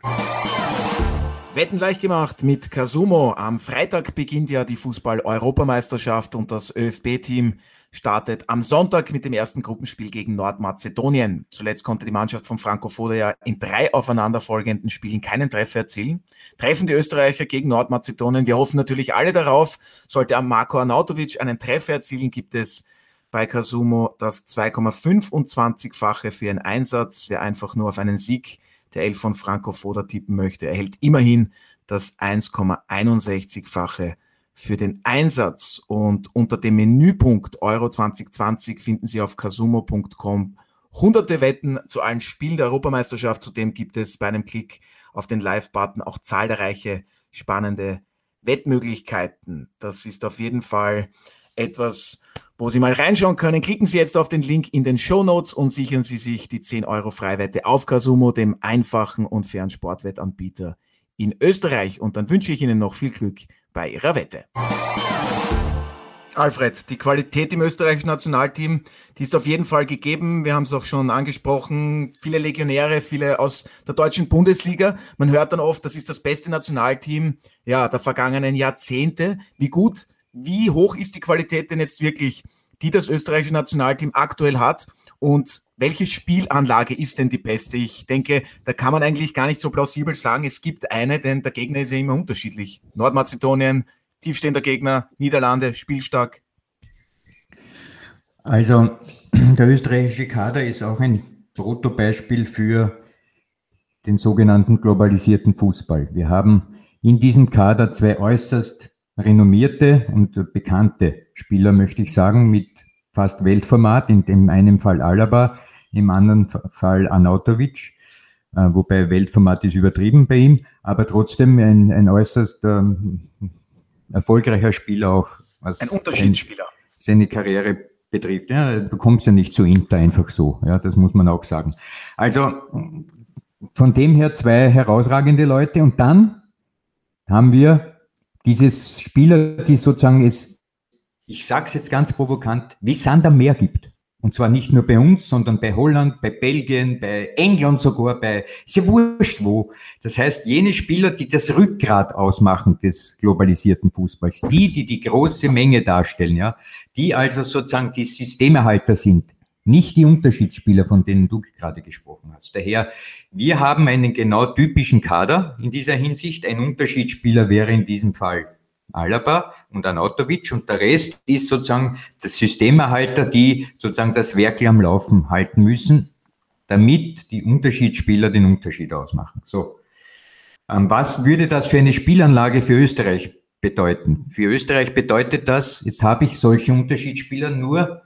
Wetten leicht gemacht mit Kasumo. Am Freitag beginnt ja die Fußball-Europameisterschaft und das ÖFB-Team startet am Sonntag mit dem ersten Gruppenspiel gegen Nordmazedonien. Zuletzt konnte die Mannschaft von Franco Foda ja in drei aufeinanderfolgenden Spielen keinen Treffer erzielen. Treffen die Österreicher gegen Nordmazedonien. Wir hoffen natürlich alle darauf. Sollte Marco Arnautovic einen Treffer erzielen, gibt es bei Kasumo das 2,25-fache für einen Einsatz. Wer einfach nur auf einen Sieg der Elf von Franco Foda tippen möchte, erhält immerhin das 1,61-fache für den Einsatz. Und unter dem Menüpunkt Euro 2020 finden Sie auf kasumo.com hunderte Wetten zu allen Spielen der Europameisterschaft. Zudem gibt es bei einem Klick auf den Live-Button auch zahlreiche spannende Wettmöglichkeiten. Das ist auf jeden Fall etwas, wo Sie mal reinschauen können. Klicken Sie jetzt auf den Link in den Show Notes und sichern Sie sich die 10 Euro Freiwette auf Kasumo, dem einfachen und fairen Sportwettanbieter in Österreich. Und dann wünsche ich Ihnen noch viel Glück bei Ihrer Wette. Alfred, die Qualität im österreichischen Nationalteam, die ist auf jeden Fall gegeben. Wir haben es auch schon angesprochen. Viele Legionäre, viele aus der deutschen Bundesliga. Man hört dann oft, das ist das beste Nationalteam ja, der vergangenen Jahrzehnte. Wie gut wie hoch ist die Qualität denn jetzt wirklich, die das österreichische Nationalteam aktuell hat? Und welche Spielanlage ist denn die beste? Ich denke, da kann man eigentlich gar nicht so plausibel sagen, es gibt eine, denn der Gegner ist ja immer unterschiedlich. Nordmazedonien, tiefstehender Gegner, Niederlande, spielstark. Also, der österreichische Kader ist auch ein Protobeispiel für den sogenannten globalisierten Fußball. Wir haben in diesem Kader zwei äußerst renommierte und bekannte Spieler, möchte ich sagen, mit fast Weltformat, in dem einen Fall Alaba, im anderen Fall Anautovic, äh, wobei Weltformat ist übertrieben bei ihm, aber trotzdem ein, ein äußerst ähm, erfolgreicher Spieler auch. Was ein Unterschiedsspieler. Seine Karriere betrifft. Ja, du kommst ja nicht zu Inter einfach so, ja, das muss man auch sagen. Also von dem her zwei herausragende Leute und dann haben wir dieses Spieler, die sozusagen es, ich sage es jetzt ganz provokant, wie Sander mehr gibt. Und zwar nicht nur bei uns, sondern bei Holland, bei Belgien, bei England sogar, bei, ist ja wurscht wo. Das heißt, jene Spieler, die das Rückgrat ausmachen des globalisierten Fußballs, die, die die große Menge darstellen, ja, die also sozusagen die Systemerhalter sind, nicht die Unterschiedsspieler, von denen du gerade gesprochen hast. Daher, wir haben einen genau typischen Kader in dieser Hinsicht. Ein Unterschiedsspieler wäre in diesem Fall Alaba und Anatovic und der Rest ist sozusagen das Systemerhalter, die sozusagen das Werkel am Laufen halten müssen, damit die Unterschiedsspieler den Unterschied ausmachen. So. Ähm, was würde das für eine Spielanlage für Österreich bedeuten? Für Österreich bedeutet das, jetzt habe ich solche Unterschiedsspieler nur,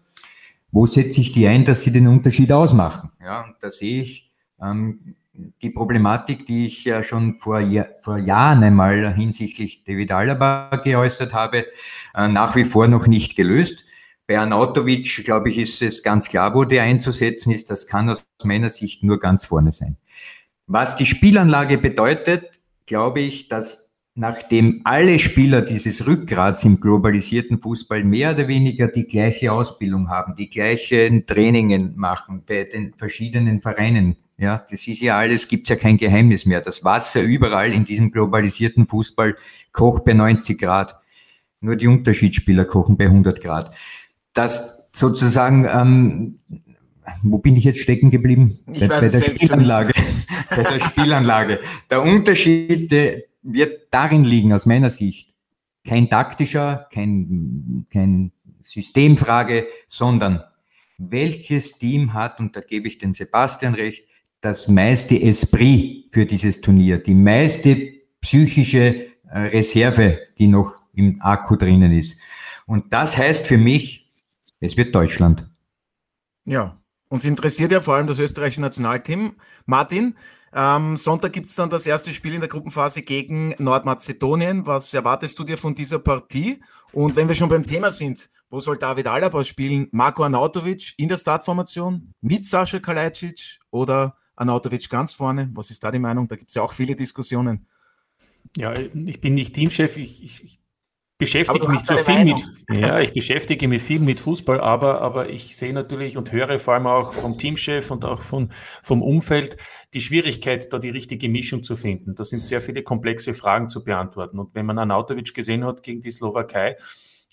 wo setze ich die ein, dass sie den Unterschied ausmachen? Ja, und da sehe ich ähm, die Problematik, die ich ja schon vor, vor Jahren einmal hinsichtlich David Alaba geäußert habe, äh, nach wie vor noch nicht gelöst. Bei Anautovic, glaube ich, ist es ganz klar, wo der einzusetzen ist. Das kann aus meiner Sicht nur ganz vorne sein. Was die Spielanlage bedeutet, glaube ich, dass nachdem alle Spieler dieses Rückgrats im globalisierten Fußball mehr oder weniger die gleiche Ausbildung haben, die gleichen Trainingen machen bei den verschiedenen Vereinen, ja, das ist ja alles, gibt's ja kein Geheimnis mehr. Das Wasser überall in diesem globalisierten Fußball kocht bei 90 Grad. Nur die Unterschiedsspieler kochen bei 100 Grad. Das sozusagen, ähm, wo bin ich jetzt stecken geblieben? Bei, bei der Spielanlage. bei der Spielanlage. Der Unterschied wird darin liegen, aus meiner Sicht, kein taktischer, kein, kein Systemfrage, sondern welches Team hat, und da gebe ich den Sebastian recht, das meiste Esprit für dieses Turnier, die meiste psychische äh, Reserve, die noch im Akku drinnen ist. Und das heißt für mich, es wird Deutschland. Ja, uns interessiert ja vor allem das österreichische Nationalteam. Martin, ähm, Sonntag gibt es dann das erste Spiel in der Gruppenphase gegen Nordmazedonien. Was erwartest du dir von dieser Partie? Und wenn wir schon beim Thema sind, wo soll David Alaba spielen? Marco Arnautovic in der Startformation mit Sascha Kalajdzic oder Anautovic ganz vorne. Was ist da die Meinung? Da gibt es ja auch viele Diskussionen. Ja, ich bin nicht Teamchef, ich, ich, ich beschäftige mich zwar viel mit, (laughs) ja, ich beschäftige mich viel mit Fußball, aber, aber ich sehe natürlich und höre vor allem auch vom Teamchef und auch von, vom Umfeld die Schwierigkeit, da die richtige Mischung zu finden. Da sind sehr viele komplexe Fragen zu beantworten. Und wenn man Anautovic gesehen hat gegen die Slowakei,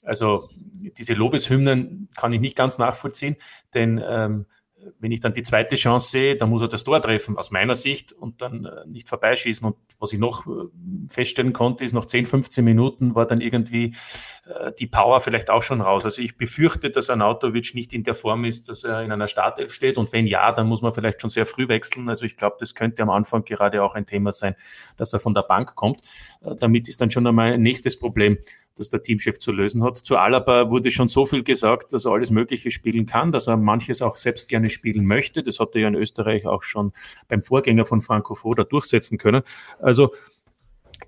also diese Lobeshymnen kann ich nicht ganz nachvollziehen, denn ähm, wenn ich dann die zweite Chance sehe, dann muss er das Tor treffen, aus meiner Sicht, und dann äh, nicht vorbeischießen. Und was ich noch äh, feststellen konnte, ist, nach 10, 15 Minuten war dann irgendwie äh, die Power vielleicht auch schon raus. Also ich befürchte, dass Anautovic nicht in der Form ist, dass er in einer Startelf steht. Und wenn ja, dann muss man vielleicht schon sehr früh wechseln. Also ich glaube, das könnte am Anfang gerade auch ein Thema sein, dass er von der Bank kommt. Damit ist dann schon einmal ein nächstes Problem das der Teamchef zu lösen hat. Zu Alaba wurde schon so viel gesagt, dass er alles Mögliche spielen kann, dass er manches auch selbst gerne spielen möchte. Das hat er ja in Österreich auch schon beim Vorgänger von Franco Foda durchsetzen können. Also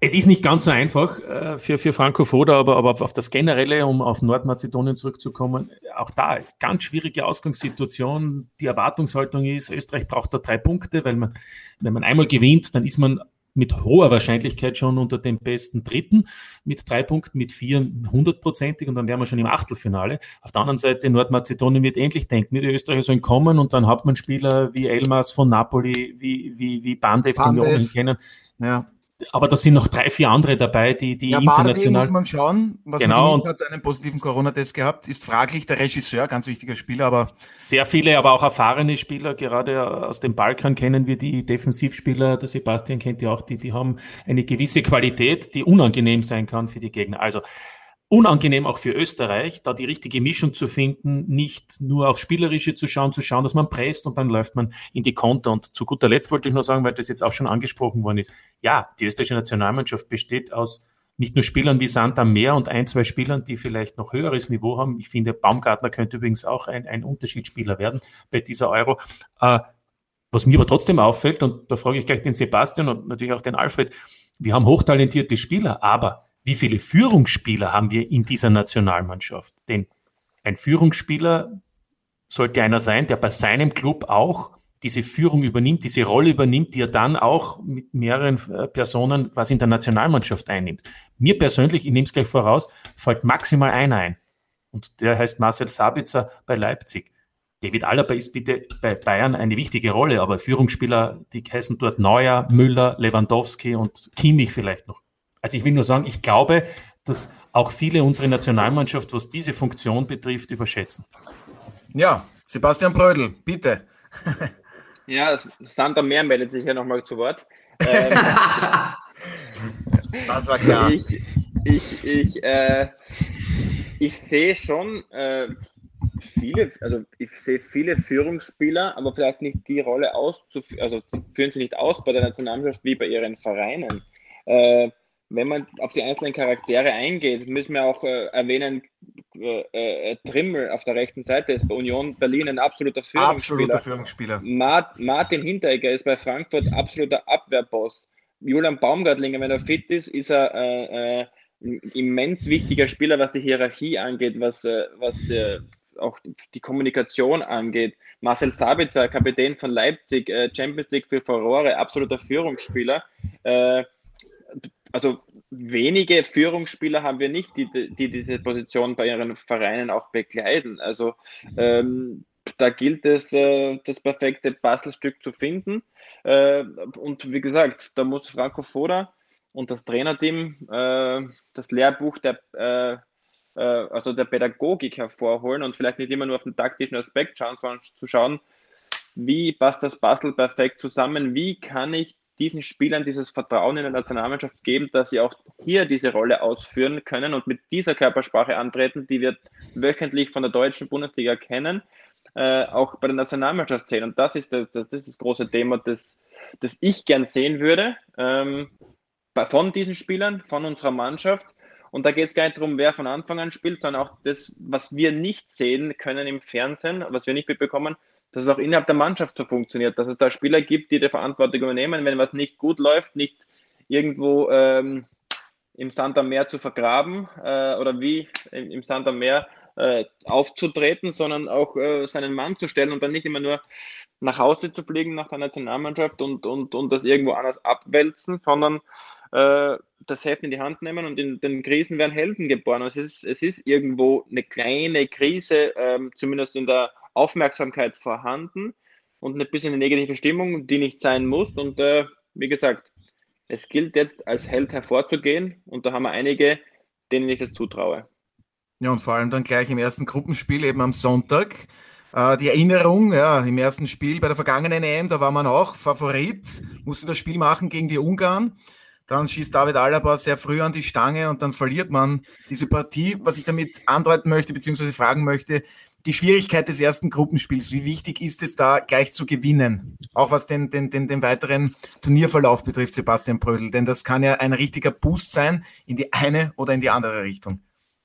es ist nicht ganz so einfach äh, für, für Franco Foda, aber, aber auf das Generelle, um auf Nordmazedonien zurückzukommen, auch da ganz schwierige Ausgangssituation. Die Erwartungshaltung ist, Österreich braucht da drei Punkte, weil man, wenn man einmal gewinnt, dann ist man mit hoher Wahrscheinlichkeit schon unter den besten Dritten mit drei Punkten, mit vier hundertprozentig und dann wären wir schon im Achtelfinale. Auf der anderen Seite, Nordmazedonien wird ähnlich denken. Die Österreicher sollen kommen und dann hat man Spieler wie Elmas von Napoli, wie, wie, wie Bandev, Bandev. den wir kennen. Ja aber da sind noch drei, vier andere dabei, die, die ja, international. muss man schauen. Was genau. hat einen positiven Corona-Test gehabt. Ist fraglich, der Regisseur, ganz wichtiger Spieler, aber. Sehr viele, aber auch erfahrene Spieler, gerade aus dem Balkan kennen wir die Defensivspieler, der Sebastian kennt ja auch die, die haben eine gewisse Qualität, die unangenehm sein kann für die Gegner. Also, unangenehm auch für Österreich, da die richtige Mischung zu finden, nicht nur aufs Spielerische zu schauen, zu schauen, dass man presst und dann läuft man in die Konter. Und zu guter Letzt wollte ich nur sagen, weil das jetzt auch schon angesprochen worden ist, ja, die österreichische Nationalmannschaft besteht aus nicht nur Spielern wie Sand am Meer und ein, zwei Spielern, die vielleicht noch höheres Niveau haben. Ich finde, Baumgartner könnte übrigens auch ein, ein Unterschiedsspieler werden bei dieser Euro. Äh, was mir aber trotzdem auffällt, und da frage ich gleich den Sebastian und natürlich auch den Alfred, wir haben hochtalentierte Spieler, aber wie viele Führungsspieler haben wir in dieser Nationalmannschaft? Denn ein Führungsspieler sollte einer sein, der bei seinem Club auch diese Führung übernimmt, diese Rolle übernimmt, die er dann auch mit mehreren äh, Personen quasi in der Nationalmannschaft einnimmt. Mir persönlich, ich nehme es gleich voraus, fällt maximal einer ein. Und der heißt Marcel Sabitzer bei Leipzig. David Alaba ist bitte bei Bayern eine wichtige Rolle, aber Führungsspieler, die heißen dort Neuer, Müller, Lewandowski und Kimmich vielleicht noch. Also ich will nur sagen, ich glaube, dass auch viele unsere Nationalmannschaft, was diese Funktion betrifft, überschätzen. Ja, Sebastian Brödel, bitte. (laughs) Ja, Sandra Mehr meldet sich hier nochmal zu Wort. Ähm, (laughs) das war klar. Ich, ich, ich, äh, ich sehe schon äh, viele, also ich sehe viele Führungsspieler, aber vielleicht nicht die Rolle auszuführen, also führen sie nicht aus bei der Nationalmannschaft wie bei ihren Vereinen. Äh, wenn man auf die einzelnen Charaktere eingeht, müssen wir auch äh, erwähnen, äh, äh, Trimmel auf der rechten Seite ist bei Union Berlin ein absoluter Führungsspieler. Absoluter Führungsspieler. Mart, Martin Hinteregger ist bei Frankfurt absoluter Abwehrboss. Julian Baumgartlinger, wenn er fit ist, ist er äh, äh, ein immens wichtiger Spieler, was die Hierarchie angeht, was, äh, was auch die Kommunikation angeht. Marcel Sabitzer, Kapitän von Leipzig, Champions League für Furore, absoluter Führungsspieler also wenige Führungsspieler haben wir nicht, die, die diese Position bei ihren Vereinen auch bekleiden. Also ähm, da gilt es, äh, das perfekte Bastelstück zu finden. Äh, und wie gesagt, da muss Franco Foda und das Trainerteam äh, das Lehrbuch der, äh, äh, also der Pädagogik hervorholen und vielleicht nicht immer nur auf den taktischen Aspekt schauen, sondern zu schauen, wie passt das Bastel perfekt zusammen, wie kann ich diesen Spielern dieses Vertrauen in der Nationalmannschaft geben, dass sie auch hier diese Rolle ausführen können und mit dieser Körpersprache antreten, die wir wöchentlich von der deutschen Bundesliga kennen, äh, auch bei der Nationalmannschaft sehen. Und das ist das, das, ist das große Thema, das, das ich gern sehen würde ähm, von diesen Spielern, von unserer Mannschaft. Und da geht es gar nicht darum, wer von Anfang an spielt, sondern auch das, was wir nicht sehen können im Fernsehen, was wir nicht mitbekommen, dass es auch innerhalb der Mannschaft so funktioniert, dass es da Spieler gibt, die die Verantwortung übernehmen, wenn was nicht gut läuft, nicht irgendwo ähm, im Sand am Meer zu vergraben äh, oder wie im, im Sand am Meer äh, aufzutreten, sondern auch äh, seinen Mann zu stellen und dann nicht immer nur nach Hause zu fliegen nach der Nationalmannschaft und, und, und das irgendwo anders abwälzen, sondern äh, das Heft in die Hand nehmen und in den Krisen werden Helden geboren. Es ist, es ist irgendwo eine kleine Krise, ähm, zumindest in der Aufmerksamkeit vorhanden und ein bisschen eine negative Stimmung, die nicht sein muss. Und äh, wie gesagt, es gilt jetzt als Held hervorzugehen und da haben wir einige, denen ich das zutraue. Ja, und vor allem dann gleich im ersten Gruppenspiel, eben am Sonntag. Äh, die Erinnerung, ja, im ersten Spiel bei der vergangenen EM, da war man auch Favorit, musste das Spiel machen gegen die Ungarn. Dann schießt David Alaba sehr früh an die Stange und dann verliert man diese Partie. Was ich damit andeuten möchte, beziehungsweise fragen möchte, die Schwierigkeit des ersten Gruppenspiels, wie wichtig ist es da gleich zu gewinnen? Auch was den, den, den, den weiteren Turnierverlauf betrifft, Sebastian Brödel. Denn das kann ja ein richtiger Boost sein in die eine oder in die andere Richtung.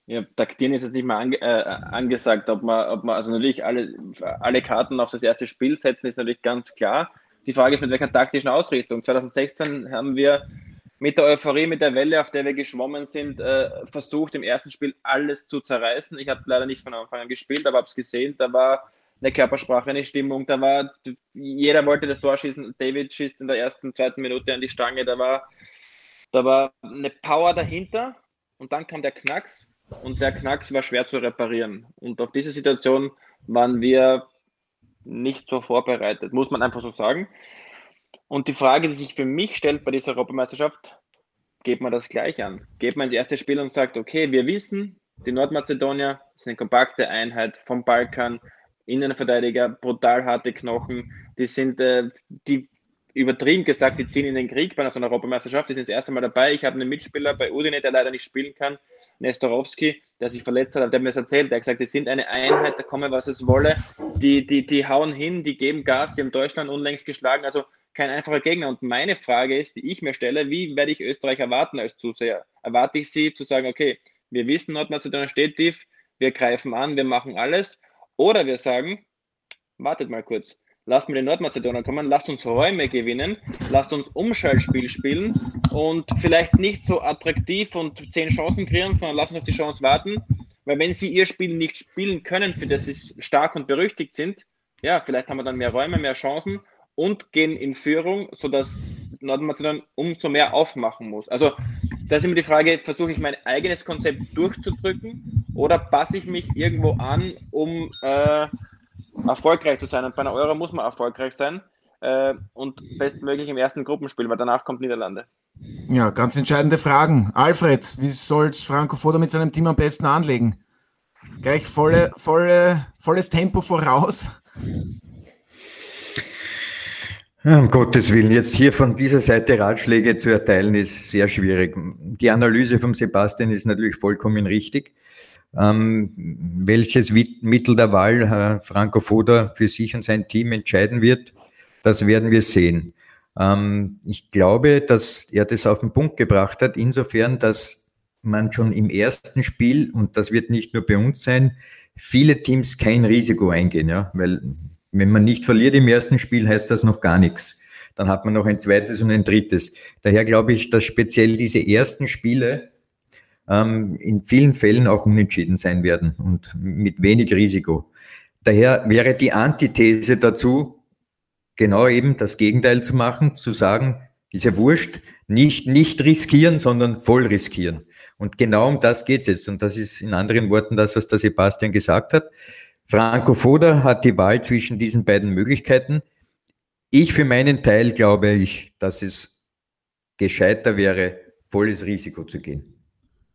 Ja, taktieren ist jetzt nicht mal ange, äh, angesagt, ob man, ob man, also natürlich alle, alle Karten auf das erste Spiel setzen, ist natürlich ganz klar. Die Frage ist, mit welcher taktischen Ausrichtung. 2016 haben wir mit der Euphorie, mit der Welle, auf der wir geschwommen sind, äh, versucht im ersten Spiel alles zu zerreißen. Ich habe leider nicht von Anfang an gespielt, aber habe es gesehen. Da war eine Körpersprache, eine Stimmung. Da war jeder wollte das Tor schießen. David schießt in der ersten, zweiten Minute an die Stange. Da war, da war eine Power dahinter und dann kam der Knacks und der Knacks war schwer zu reparieren. Und auf diese Situation waren wir nicht so vorbereitet, muss man einfach so sagen. Und die Frage, die sich für mich stellt bei dieser Europameisterschaft, geht man das gleich an? Geht man ins erste Spiel und sagt, okay, wir wissen, die Nordmazedonier sind eine kompakte Einheit vom Balkan, Innenverteidiger, brutal harte Knochen, die sind, äh, die übertrieben gesagt, die ziehen in den Krieg bei einer so einer Europameisterschaft, die sind das erste Mal dabei. Ich habe einen Mitspieler bei Udine, der leider nicht spielen kann, Nestorowski, der sich verletzt hat, der mir das erzählt, der hat gesagt, die sind eine Einheit, da komme was es wolle, die, die, die hauen hin, die geben Gas, die haben Deutschland unlängst geschlagen, also kein einfacher Gegner. Und meine Frage ist, die ich mir stelle, wie werde ich Österreich erwarten als Zuseher? Erwarte ich sie zu sagen, okay, wir wissen, Nordmazedonien steht tief, wir greifen an, wir machen alles. Oder wir sagen, wartet mal kurz, lasst mir den Nordmazedonier kommen, lasst uns Räume gewinnen, lasst uns Umschaltspiel spielen und vielleicht nicht so attraktiv und zehn Chancen kreieren, sondern lasst uns auf die Chance warten. Weil wenn sie ihr Spiel nicht spielen können, für das sie stark und berüchtigt sind, ja, vielleicht haben wir dann mehr Räume, mehr Chancen und gehen in Führung, sodass Nordmazedonien umso mehr aufmachen muss. Also da ist immer die Frage, versuche ich mein eigenes Konzept durchzudrücken oder passe ich mich irgendwo an, um, äh, erfolgreich zu sein. Und bei einer Euro muss man erfolgreich sein äh, und bestmöglich im ersten Gruppenspiel, weil danach kommt Niederlande. Ja, ganz entscheidende Fragen. Alfred, wie soll es Franco Foda mit seinem Team am besten anlegen? Gleich volle, volle, volles Tempo voraus. Um Gottes Willen, jetzt hier von dieser Seite Ratschläge zu erteilen, ist sehr schwierig. Die Analyse von Sebastian ist natürlich vollkommen richtig. Ähm, welches Mittel der Wahl äh, Franco Foda für sich und sein Team entscheiden wird, das werden wir sehen. Ähm, ich glaube, dass er das auf den Punkt gebracht hat, insofern, dass man schon im ersten Spiel, und das wird nicht nur bei uns sein, viele Teams kein Risiko eingehen, ja, weil wenn man nicht verliert im ersten Spiel, heißt das noch gar nichts. Dann hat man noch ein zweites und ein drittes. Daher glaube ich, dass speziell diese ersten Spiele ähm, in vielen Fällen auch unentschieden sein werden und mit wenig Risiko. Daher wäre die Antithese dazu, genau eben das Gegenteil zu machen, zu sagen, ist ja wurscht, nicht, nicht riskieren, sondern voll riskieren. Und genau um das geht es jetzt. Und das ist in anderen Worten das, was der Sebastian gesagt hat. Franco Foda hat die Wahl zwischen diesen beiden Möglichkeiten. Ich für meinen Teil glaube ich, dass es gescheiter wäre, volles Risiko zu gehen.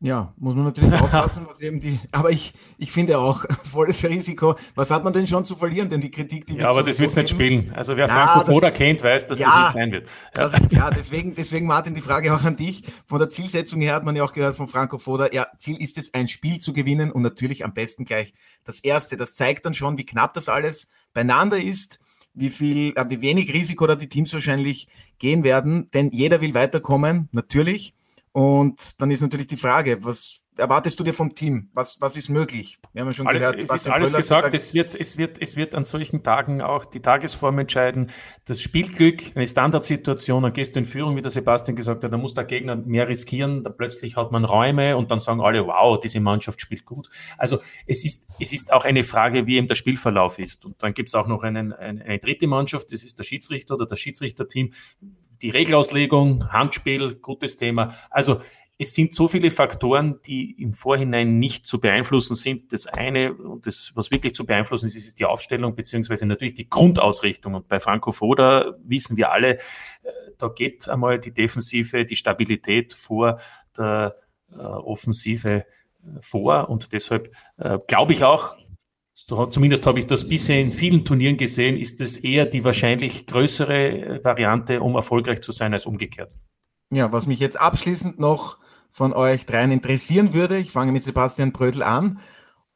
Ja, muss man natürlich (laughs) aufpassen, was eben die. Aber ich, ich finde auch (laughs) volles Risiko. Was hat man denn schon zu verlieren? Denn die Kritik, die Ja, aber das wird es nicht spielen. Also wer ja, Franco Foda kennt, weiß, dass ja, das nicht sein wird. Ja. Das ist klar. Deswegen, deswegen, Martin, die Frage auch an dich. Von der Zielsetzung her hat man ja auch gehört von Franco Foda. Ja, Ziel ist es, ein Spiel zu gewinnen und natürlich am besten gleich das erste. Das zeigt dann schon, wie knapp das alles beieinander ist wie viel, äh, wie wenig Risiko da die Teams wahrscheinlich gehen werden, denn jeder will weiterkommen, natürlich. Und dann ist natürlich die Frage, was erwartest du dir vom Team? Was, was ist möglich? Wir haben ja schon Alle, gehört, es ist alles gesagt, gesagt, es, wird, es, wird, es wird an solchen Tagen auch die Tagesform entscheiden. Das Spielglück, eine Standardsituation, dann gehst du in Führung, wie der Sebastian gesagt hat, da muss der Gegner mehr riskieren, da plötzlich hat man Räume und dann sagen alle, wow, diese Mannschaft spielt gut. Also es ist, es ist auch eine Frage, wie eben der Spielverlauf ist. Und dann gibt es auch noch einen, eine, eine dritte Mannschaft, das ist der Schiedsrichter oder das Schiedsrichterteam die Regelauslegung, Handspiel, gutes Thema. Also es sind so viele Faktoren, die im Vorhinein nicht zu beeinflussen sind. Das eine und das, was wirklich zu beeinflussen ist, ist die Aufstellung beziehungsweise natürlich die Grundausrichtung. Und bei Franco Foda wissen wir alle, äh, da geht einmal die Defensive, die Stabilität vor der äh, Offensive äh, vor. Und deshalb äh, glaube ich auch, zumindest habe ich das bisher in vielen Turnieren gesehen, ist es eher die wahrscheinlich größere Variante, um erfolgreich zu sein, als umgekehrt. Ja, was mich jetzt abschließend noch von euch dreien interessieren würde, ich fange mit Sebastian Brödel an.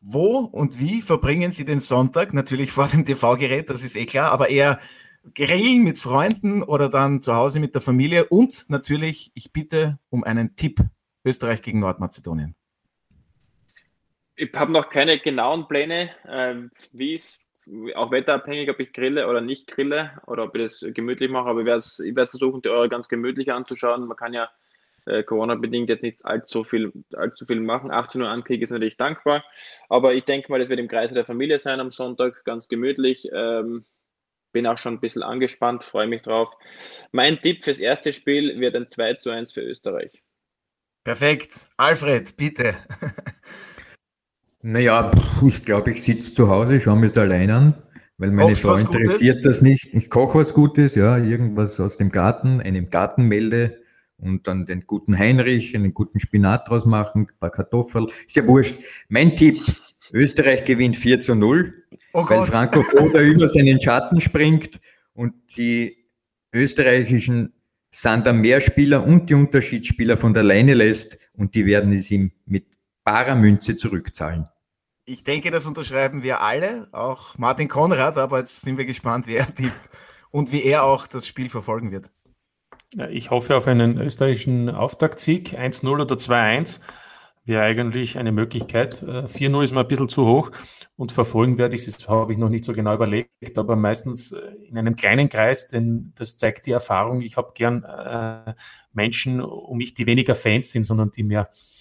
Wo und wie verbringen Sie den Sonntag? Natürlich vor dem TV-Gerät, das ist eh klar, aber eher grillen mit Freunden oder dann zu Hause mit der Familie und natürlich, ich bitte um einen Tipp. Österreich gegen Nordmazedonien. Ich habe noch keine genauen Pläne, äh, wie es auch wetterabhängig, ob ich grille oder nicht grille oder ob ich das gemütlich mache, aber ich werde, versuchen, die Eure ganz gemütlich anzuschauen. Man kann ja äh, Corona-bedingt jetzt nicht allzu viel, allzu viel machen. 18 Uhr Ankrieg ist natürlich dankbar, aber ich denke mal, das wird im Kreise der Familie sein am Sonntag, ganz gemütlich. Ähm, bin auch schon ein bisschen angespannt, freue mich drauf. Mein Tipp fürs erste Spiel wird ein 2 zu 1 für Österreich. Perfekt. Alfred, bitte. (laughs) Naja, ich glaube, ich sitze zu Hause, schaue mir es allein an, weil meine Frau interessiert das nicht. Ich koche was Gutes, ja, irgendwas aus dem Garten, einem Gartenmelde und dann den guten Heinrich, einen guten Spinat draus machen, ein paar Kartoffeln. Ist ja wurscht. Mein Tipp, Österreich gewinnt 4 zu 0, oh weil Franco Foda über seinen Schatten springt und die österreichischen Sander Mehrspieler und die Unterschiedsspieler von der Leine lässt und die werden es ihm mit barer Münze zurückzahlen. Ich denke, das unterschreiben wir alle, auch Martin Konrad, aber jetzt sind wir gespannt, wer er (laughs) tippt und wie er auch das Spiel verfolgen wird. Ich hoffe auf einen österreichischen Auftaktsieg, 1-0 oder 2-1 wäre eigentlich eine Möglichkeit. 4-0 äh, ist mir ein bisschen zu hoch und verfolgen werde ich es, habe ich noch nicht so genau überlegt, aber meistens äh, in einem kleinen Kreis, denn das zeigt die Erfahrung. Ich habe gern äh, Menschen um mich, die weniger Fans sind, sondern die mehr äh,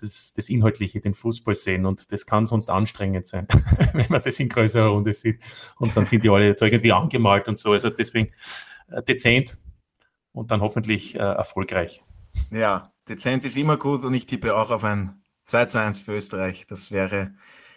das, das Inhaltliche, den Fußball sehen. Und das kann sonst anstrengend sein, (laughs) wenn man das in größerer Runde sieht. Und dann sind die alle irgendwie angemalt und so. Also deswegen äh, dezent und dann hoffentlich äh, erfolgreich. Ja, dezent ist immer gut und ich tippe auch auf ein 2 zu 1 für Österreich. Das wäre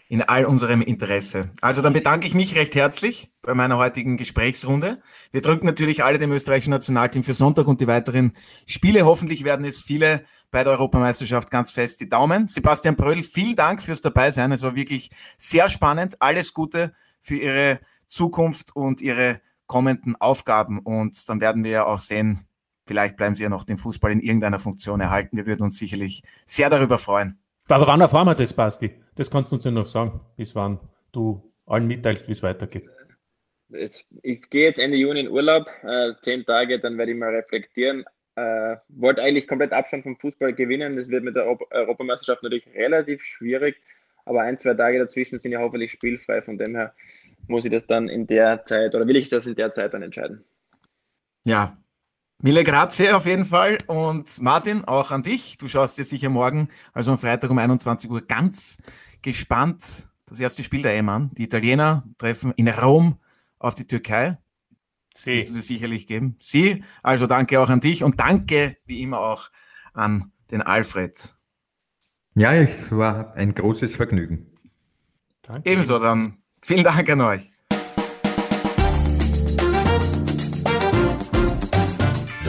in all unserem Interesse. Also dann bedanke ich mich recht herzlich bei meiner heutigen Gesprächsrunde. Wir drücken natürlich alle dem österreichischen Nationalteam für Sonntag und die weiteren Spiele. Hoffentlich werden es viele bei der Europameisterschaft ganz fest die Daumen. Sebastian Bröll, vielen Dank fürs Dabeisein. Es war wirklich sehr spannend. Alles Gute für Ihre Zukunft und Ihre kommenden Aufgaben. Und dann werden wir ja auch sehen, vielleicht bleiben Sie ja noch den Fußball in irgendeiner Funktion erhalten. Wir würden uns sicherlich sehr darüber freuen. Aber wann erfahren wir das, Basti? Das kannst du uns ja noch sagen, bis wann du allen mitteilst, wie es weitergeht. Es, ich gehe jetzt Ende Juni in Urlaub, äh, zehn Tage, dann werde ich mal reflektieren. Äh, wollte eigentlich komplett Abstand vom Fußball gewinnen. Das wird mit der Europa Europameisterschaft natürlich relativ schwierig, aber ein, zwei Tage dazwischen sind ja hoffentlich spielfrei. Von dem her muss ich das dann in der Zeit oder will ich das in der Zeit dann entscheiden. Ja, Mille grazie auf jeden Fall und Martin, auch an dich. Du schaust dir sicher morgen, also am Freitag um 21 Uhr, ganz gespannt das erste Spiel der EM an. Die Italiener treffen in Rom auf die Türkei. Sie. Wirst du dir sicherlich geben. Sie, also danke auch an dich und danke wie immer auch an den Alfred. Ja, es war ein großes Vergnügen. Danke. Ebenso dann. Vielen Dank an euch.